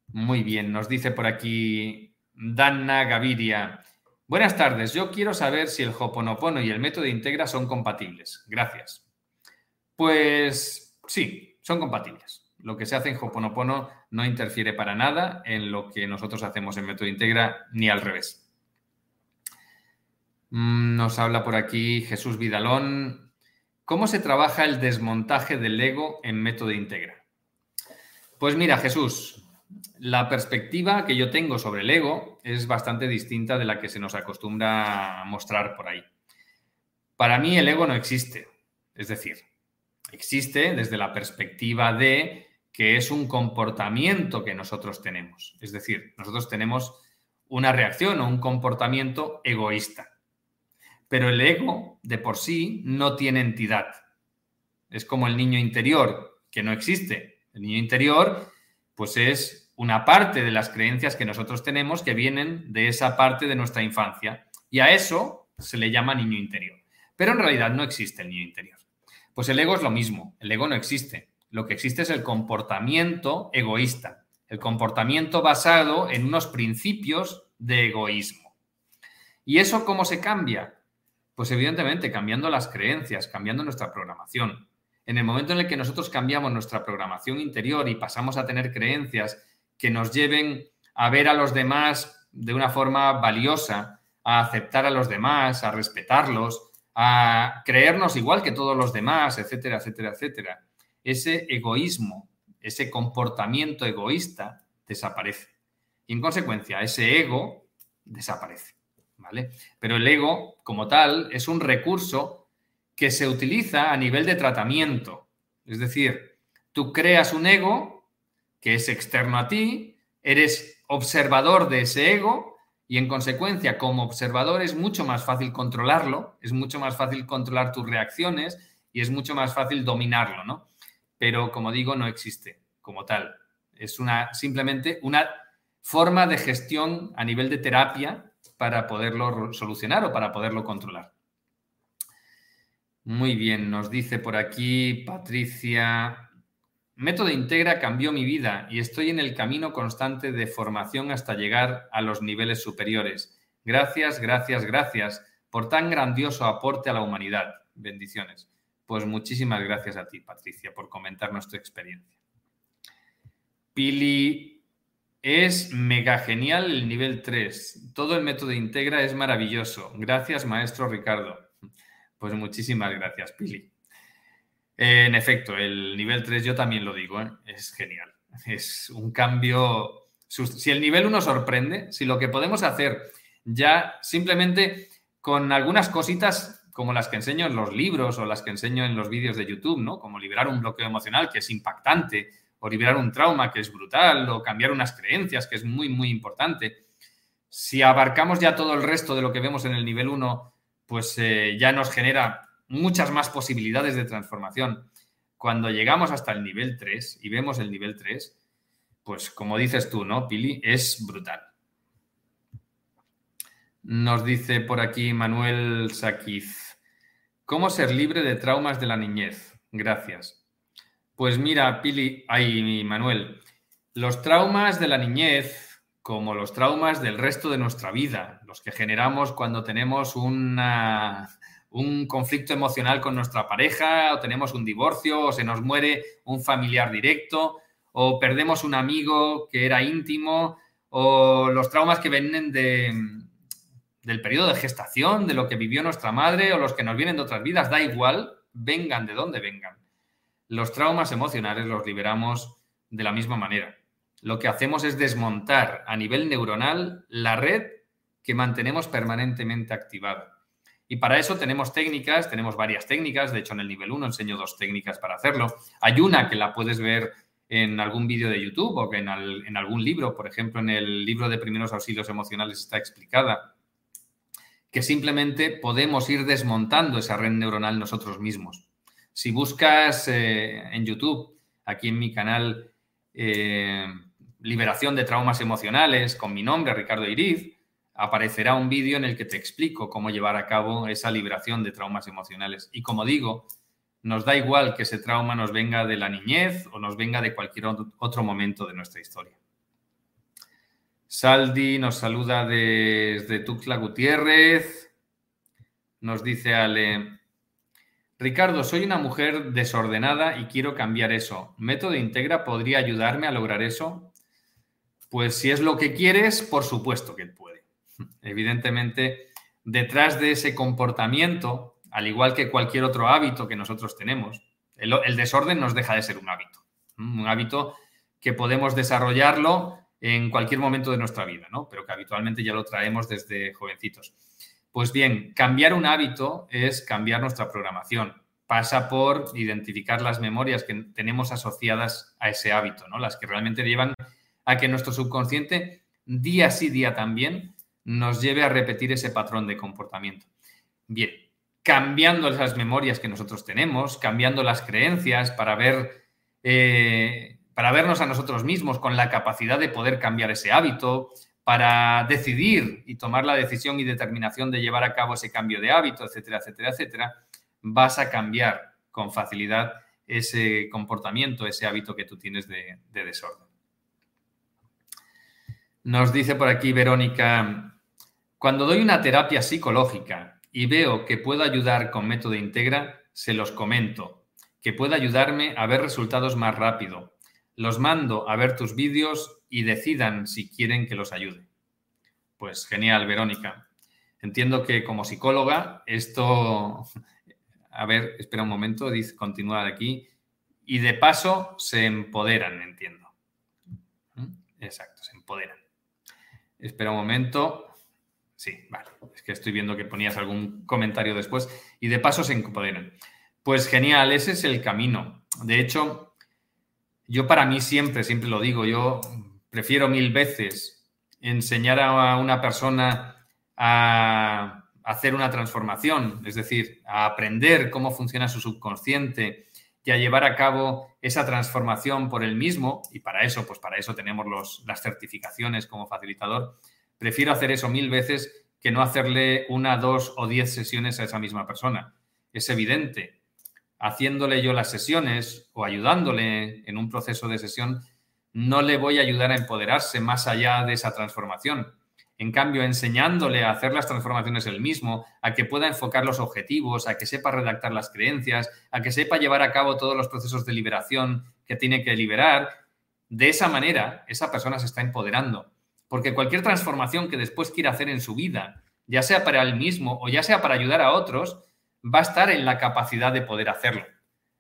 A: Muy bien, nos dice por aquí Dana Gaviria. Buenas tardes, yo quiero saber si el Hoponopono y el método Integra son compatibles. Gracias. Pues sí, son compatibles. Lo que se hace en Hoponopono no interfiere para nada en lo que nosotros hacemos en Método Integra, ni al revés. Mm, nos habla por aquí Jesús Vidalón. ¿Cómo se trabaja el desmontaje del ego en Método Integra? Pues mira, Jesús, la perspectiva que yo tengo sobre el ego es bastante distinta de la que se nos acostumbra mostrar por ahí. Para mí el ego no existe. Es decir, existe desde la perspectiva de que es un comportamiento que nosotros tenemos. Es decir, nosotros tenemos una reacción o un comportamiento egoísta. Pero el ego de por sí no tiene entidad. Es como el niño interior, que no existe. El niño interior, pues es una parte de las creencias que nosotros tenemos que vienen de esa parte de nuestra infancia. Y a eso se le llama niño interior. Pero en realidad no existe el niño interior. Pues el ego es lo mismo, el ego no existe. Lo que existe es el comportamiento egoísta, el comportamiento basado en unos principios de egoísmo. ¿Y eso cómo se cambia? Pues evidentemente cambiando las creencias, cambiando nuestra programación. En el momento en el que nosotros cambiamos nuestra programación interior y pasamos a tener creencias que nos lleven a ver a los demás de una forma valiosa, a aceptar a los demás, a respetarlos, a creernos igual que todos los demás, etcétera, etcétera, etcétera. Ese egoísmo, ese comportamiento egoísta desaparece. Y en consecuencia, ese ego desaparece. Pero el ego, como tal, es un recurso que se utiliza a nivel de tratamiento. Es decir, tú creas un ego que es externo a ti, eres observador de ese ego y en consecuencia, como observador es mucho más fácil controlarlo, es mucho más fácil controlar tus reacciones y es mucho más fácil dominarlo, ¿no? Pero como digo, no existe como tal. Es una simplemente una forma de gestión a nivel de terapia para poderlo solucionar o para poderlo controlar. Muy bien, nos dice por aquí Patricia, Método Integra cambió mi vida y estoy en el camino constante de formación hasta llegar a los niveles superiores. Gracias, gracias, gracias por tan grandioso aporte a la humanidad. Bendiciones. Pues muchísimas gracias a ti, Patricia, por comentarnos tu experiencia. Pili, es mega genial el nivel 3. Todo el método Integra es maravilloso. Gracias, maestro Ricardo. Pues muchísimas gracias, Pili en efecto, el nivel 3 yo también lo digo, ¿eh? es genial. Es un cambio. Si el nivel 1 sorprende, si lo que podemos hacer ya simplemente con algunas cositas como las que enseño en los libros o las que enseño en los vídeos de YouTube, ¿no? Como liberar un bloqueo emocional que es impactante, o liberar un trauma que es brutal, o cambiar unas creencias que es muy, muy importante. Si abarcamos ya todo el resto de lo que vemos en el nivel 1, pues eh, ya nos genera muchas más posibilidades de transformación. Cuando llegamos hasta el nivel 3 y vemos el nivel 3, pues como dices tú, ¿no, Pili? Es brutal. Nos dice por aquí Manuel Saquiz, ¿cómo ser libre de traumas de la niñez? Gracias. Pues mira, Pili, ay, Manuel, los traumas de la niñez, como los traumas del resto de nuestra vida, los que generamos cuando tenemos una, un conflicto emocional con nuestra pareja, o tenemos un divorcio, o se nos muere un familiar directo, o perdemos un amigo que era íntimo, o los traumas que vienen de, del periodo de gestación, de lo que vivió nuestra madre, o los que nos vienen de otras vidas, da igual, vengan de donde vengan. Los traumas emocionales los liberamos de la misma manera. Lo que hacemos es desmontar a nivel neuronal la red que mantenemos permanentemente activada. Y para eso tenemos técnicas, tenemos varias técnicas, de hecho en el nivel 1 enseño dos técnicas para hacerlo. Hay una que la puedes ver en algún vídeo de YouTube o en, en, algún libro, por ejemplo en el libro de primeros auxilios emocionales está explicada, que simplemente podemos ir desmontando esa red neuronal nosotros mismos. Si buscas eh, en YouTube, aquí en mi canal, eh, Liberación de Traumas Emocionales, con mi nombre, Ricardo Iriz, aparecerá un vídeo en el que te explico cómo llevar a cabo esa liberación de traumas emocionales. Y como digo, nos da igual que ese trauma nos venga de la niñez o nos venga de cualquier otro momento de nuestra historia. Saldi nos saluda desde Tuxtla Gutiérrez. Nos dice Ale, Ricardo, soy una mujer desordenada y quiero cambiar eso. ¿Método Integra podría ayudarme a lograr eso? Pues si es lo que quieres, por supuesto que puede. Evidentemente, detrás de ese comportamiento, al igual que cualquier otro hábito que nosotros tenemos, el, desorden nos deja de ser un hábito. Un hábito que podemos desarrollarlo en cualquier momento de nuestra vida, ¿no? Pero que habitualmente ya lo traemos desde jovencitos. Pues bien, cambiar un hábito es cambiar nuestra programación. Pasa por identificar las memorias que tenemos asociadas a ese hábito, ¿no? Las que realmente llevan a que nuestro subconsciente día sí día también nos lleve a repetir ese patrón de comportamiento. Bien, cambiando esas memorias que nosotros tenemos, cambiando las creencias para ver, eh, para vernos a nosotros mismos con la capacidad de poder cambiar ese hábito, para decidir y tomar la decisión y determinación de llevar a cabo ese cambio de hábito, etcétera, etcétera, etcétera, vas a cambiar con facilidad ese comportamiento, ese hábito que tú tienes de, desorden. Nos dice por aquí Verónica, cuando doy una terapia psicológica y veo que puedo ayudar con método integra, se los comento, que puede ayudarme a ver resultados más rápido. Los mando a ver tus vídeos y decidan si quieren que los ayude. Pues genial, Verónica. Entiendo que como psicóloga esto... A ver, espera un momento, dice continuar aquí. Y de paso se empoderan, entiendo. ¿Mm? Exacto, se empoderan. Espera un momento. Sí, vale. Es que estoy viendo que ponías algún comentario después. Y de paso se empoderan. Pues genial, ese es el camino. De hecho, yo para mí siempre, siempre lo digo, yo prefiero mil veces enseñar a una persona a hacer una transformación, es decir, a aprender cómo funciona su subconsciente y a llevar a cabo esa transformación por él mismo, y para eso, pues para eso tenemos las certificaciones como facilitador, prefiero hacer eso mil veces que no hacerle una, dos o diez sesiones a esa misma persona. Es evidente. Haciéndole yo las sesiones o ayudándole en un proceso de sesión, no le voy a ayudar a empoderarse más allá de esa transformación. En cambio, enseñándole a hacer las transformaciones él mismo, a que pueda enfocar los objetivos, a que sepa redactar las creencias, a que sepa llevar a cabo todos los procesos de liberación que tiene que liberar, de esa manera esa persona se está empoderando. Porque cualquier transformación que después quiera hacer en su vida, ya sea para él mismo o ya sea para ayudar a otros, va a estar en la capacidad de poder hacerlo.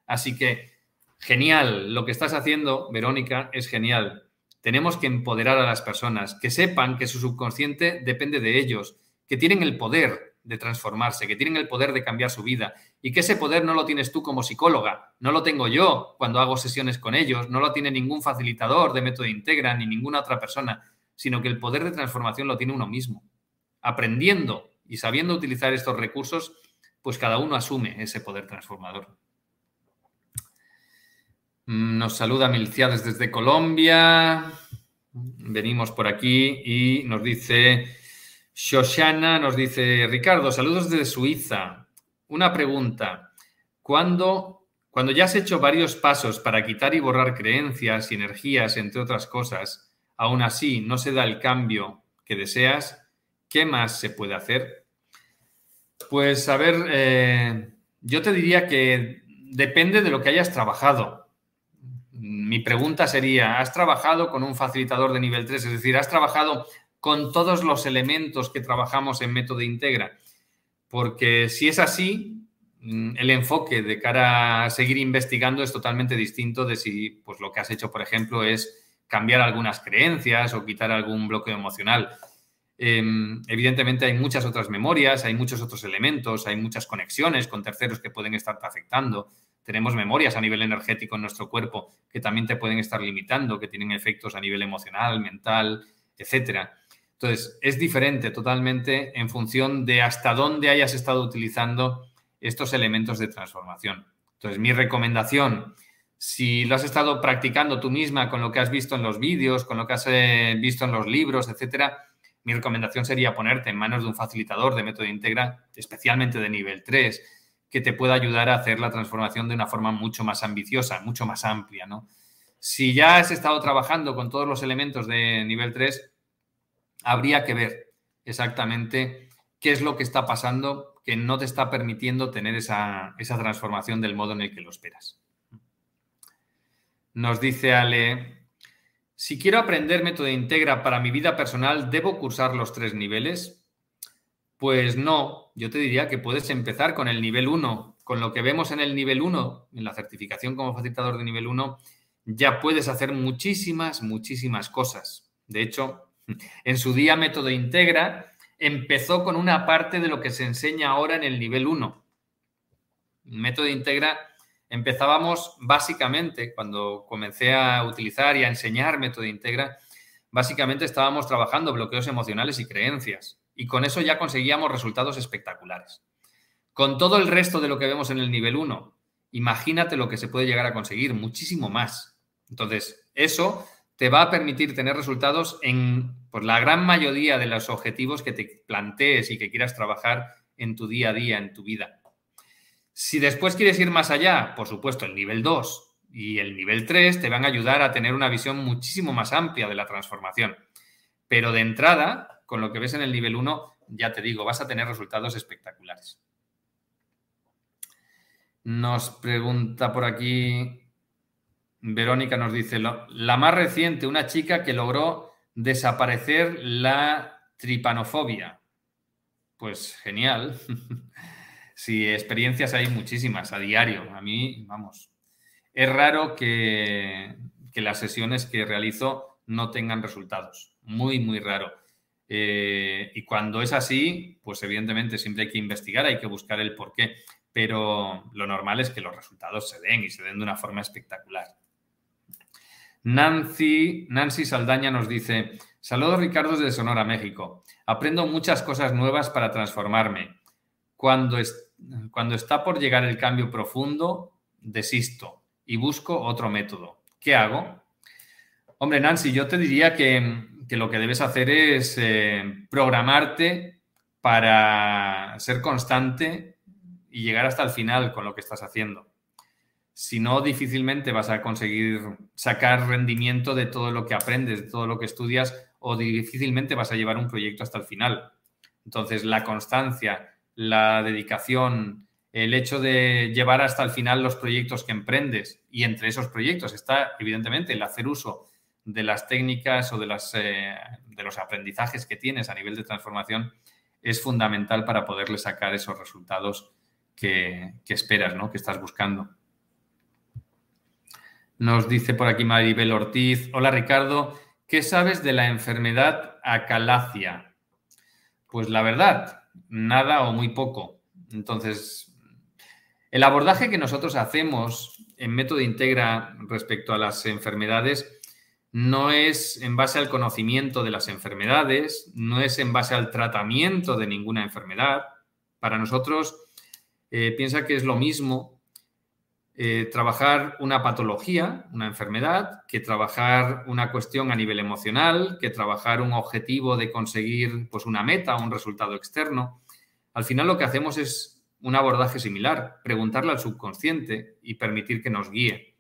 A: Así que, genial, lo que estás haciendo, Verónica, es genial. Tenemos que empoderar a las personas, que sepan que su subconsciente depende de ellos, que tienen el poder de transformarse, que tienen el poder de cambiar su vida y que ese poder no lo tienes tú como psicóloga, no lo tengo yo cuando hago sesiones con ellos, no lo tiene ningún facilitador de método integra ni ninguna otra persona, sino que el poder de transformación lo tiene uno mismo. Aprendiendo y sabiendo utilizar estos recursos, pues cada uno asume ese poder transformador. Mm, nos saluda Milciades desde Colombia. Venimos por aquí y nos dice Shoshana, nos dice Ricardo, saludos desde Suiza. Una pregunta. ¿Cuándo, cuando ya has hecho varios pasos para quitar y borrar creencias y energías, entre otras cosas, aún así no se da el cambio que deseas, ¿qué más se puede hacer? Pues a ver, eh, yo te diría que depende de lo que hayas trabajado mi pregunta sería, ¿has trabajado con un facilitador de nivel 3? Es decir, ¿has trabajado con todos los elementos que trabajamos en método integra? Porque si es así, mm, el enfoque de cara a seguir investigando es totalmente distinto de si pues, lo que has hecho, por ejemplo, es cambiar algunas creencias o quitar algún bloqueo emocional. Em, evidentemente hay muchas otras memorias, hay muchos otros elementos, hay muchas conexiones con terceros que pueden estar afectando tenemos memorias a nivel energético en nuestro cuerpo que también te pueden estar limitando, que tienen efectos a nivel emocional, mental, etcétera. Entonces, es diferente totalmente en función de hasta dónde hayas estado utilizando estos elementos de transformación. Entonces, mi recomendación, si lo has estado practicando tú misma con lo que has visto en los vídeos, con lo que has eh, visto en los libros, etcétera, mi recomendación sería ponerte en manos de un facilitador de método integra, especialmente de nivel 3, que te pueda ayudar a hacer la transformación de una forma mucho más ambiciosa, mucho más amplia, ¿no? Si ya has estado trabajando con todos los elementos de nivel 3, habría que ver exactamente qué es lo que está pasando que no te está permitiendo tener esa, esa transformación del modo en el que lo esperas. Nos dice Ale, si quiero aprender método integra para mi vida personal, ¿debo cursar los tres niveles? Pues no, yo te diría que puedes empezar con el nivel 1. Con lo que vemos en el nivel 1, en la certificación como facilitador de nivel 1, ya puedes hacer muchísimas, muchísimas cosas. De hecho, en su día Método Integra empezó con una parte de lo que se enseña ahora en el nivel 1. Método Integra empezábamos básicamente, cuando comencé a utilizar y a enseñar Método Integra, básicamente estábamos trabajando bloqueos emocionales y creencias y con eso ya conseguíamos resultados espectaculares. Con todo el resto de lo que vemos en el nivel 1, imagínate lo que se puede llegar a conseguir, muchísimo más. Entonces, Eso te va a permitir tener resultados en pues, la gran mayoría de los objetivos que te plantees y que quieras trabajar en tu día a día, en tu vida. Si después quieres ir más allá, por supuesto, el nivel 2 y el nivel 3 te van a ayudar a tener una visión muchísimo más amplia de la transformación. Pero de entrada, con lo que ves en el nivel 1, ya te digo, vas a tener resultados espectaculares. Nos pregunta por aquí Verónica nos dice, la más reciente, una chica que logró desaparecer la tripanofobia. Pues genial. sí, experiencias hay muchísimas a diario. A mí, vamos, es raro que, las sesiones que realizo no tengan resultados. Muy, muy raro. Eh, y cuando es así, pues evidentemente siempre hay que investigar, hay que buscar el por qué. Pero lo normal es que los resultados se den y se den de una forma espectacular. Nancy, Nancy Saldaña nos dice, saludos Ricardo desde Sonora, México. Aprendo muchas cosas nuevas para transformarme. Cuando, cuando está por llegar el cambio profundo, desisto y busco otro método. ¿Qué hago? Hombre, Nancy, yo te diría que, lo que debes hacer es eh, programarte para ser constante y llegar hasta el final con lo que estás haciendo si no, difícilmente vas a conseguir sacar rendimiento de todo lo que aprendes, de todo lo que estudias, o difícilmente vas a llevar un proyecto hasta el final. Entonces, la constancia, la dedicación, el hecho de llevar hasta el final los proyectos que emprendes, y entre esos proyectos está, evidentemente, el hacer uso de las técnicas o de, las, eh, de los aprendizajes que tienes a nivel de transformación, es fundamental para poderle sacar esos resultados que, esperas, ¿no? que estás buscando. Nos dice por aquí Maribel Ortiz. Hola Ricardo, ¿qué sabes de la enfermedad acalacia? Pues la verdad, nada o muy poco. Entonces, el abordaje que nosotros hacemos en Método Integra respecto a las enfermedades no es en base al conocimiento de las enfermedades, no es en base al tratamiento de ninguna enfermedad. Para nosotros, eh, piensa que es lo mismo eh, trabajar una patología, una enfermedad, que trabajar una cuestión a nivel emocional, que trabajar un objetivo de conseguir pues, una meta, un resultado externo. Al final lo que hacemos es un abordaje similar, preguntarle al subconsciente y permitir que nos guíe.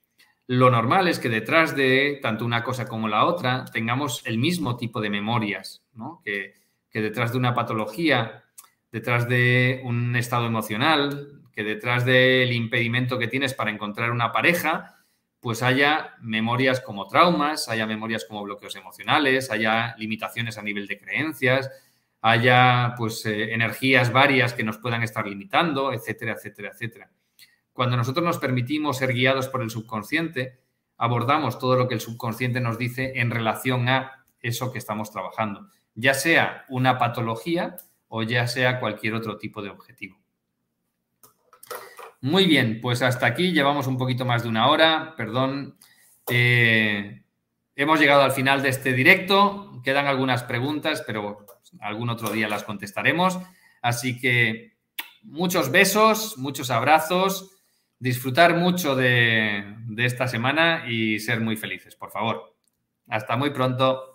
A: Lo normal es que detrás de tanto una cosa como la otra tengamos el mismo tipo de memorias, que, que detrás de una patología, detrás de un estado emocional, que detrás del impedimento que tienes para encontrar una pareja, pues haya memorias como traumas, haya memorias como bloqueos emocionales, haya limitaciones a nivel de creencias, haya pues eh, energías varias que nos puedan estar limitando, etcétera, etcétera, etcétera. Cuando nosotros nos permitimos ser guiados por el subconsciente, abordamos todo lo que el subconsciente nos dice en relación a eso que estamos trabajando, ya sea una patología o ya sea cualquier otro tipo de objetivo. Muy bien, pues hasta aquí llevamos un poquito más de una hora, perdón. Eh, hemos llegado al final de este directo. Quedan algunas preguntas, pero algún otro día las contestaremos. Así que muchos besos, muchos abrazos, disfrutar mucho de, de esta semana y ser muy felices, por favor. Hasta muy pronto.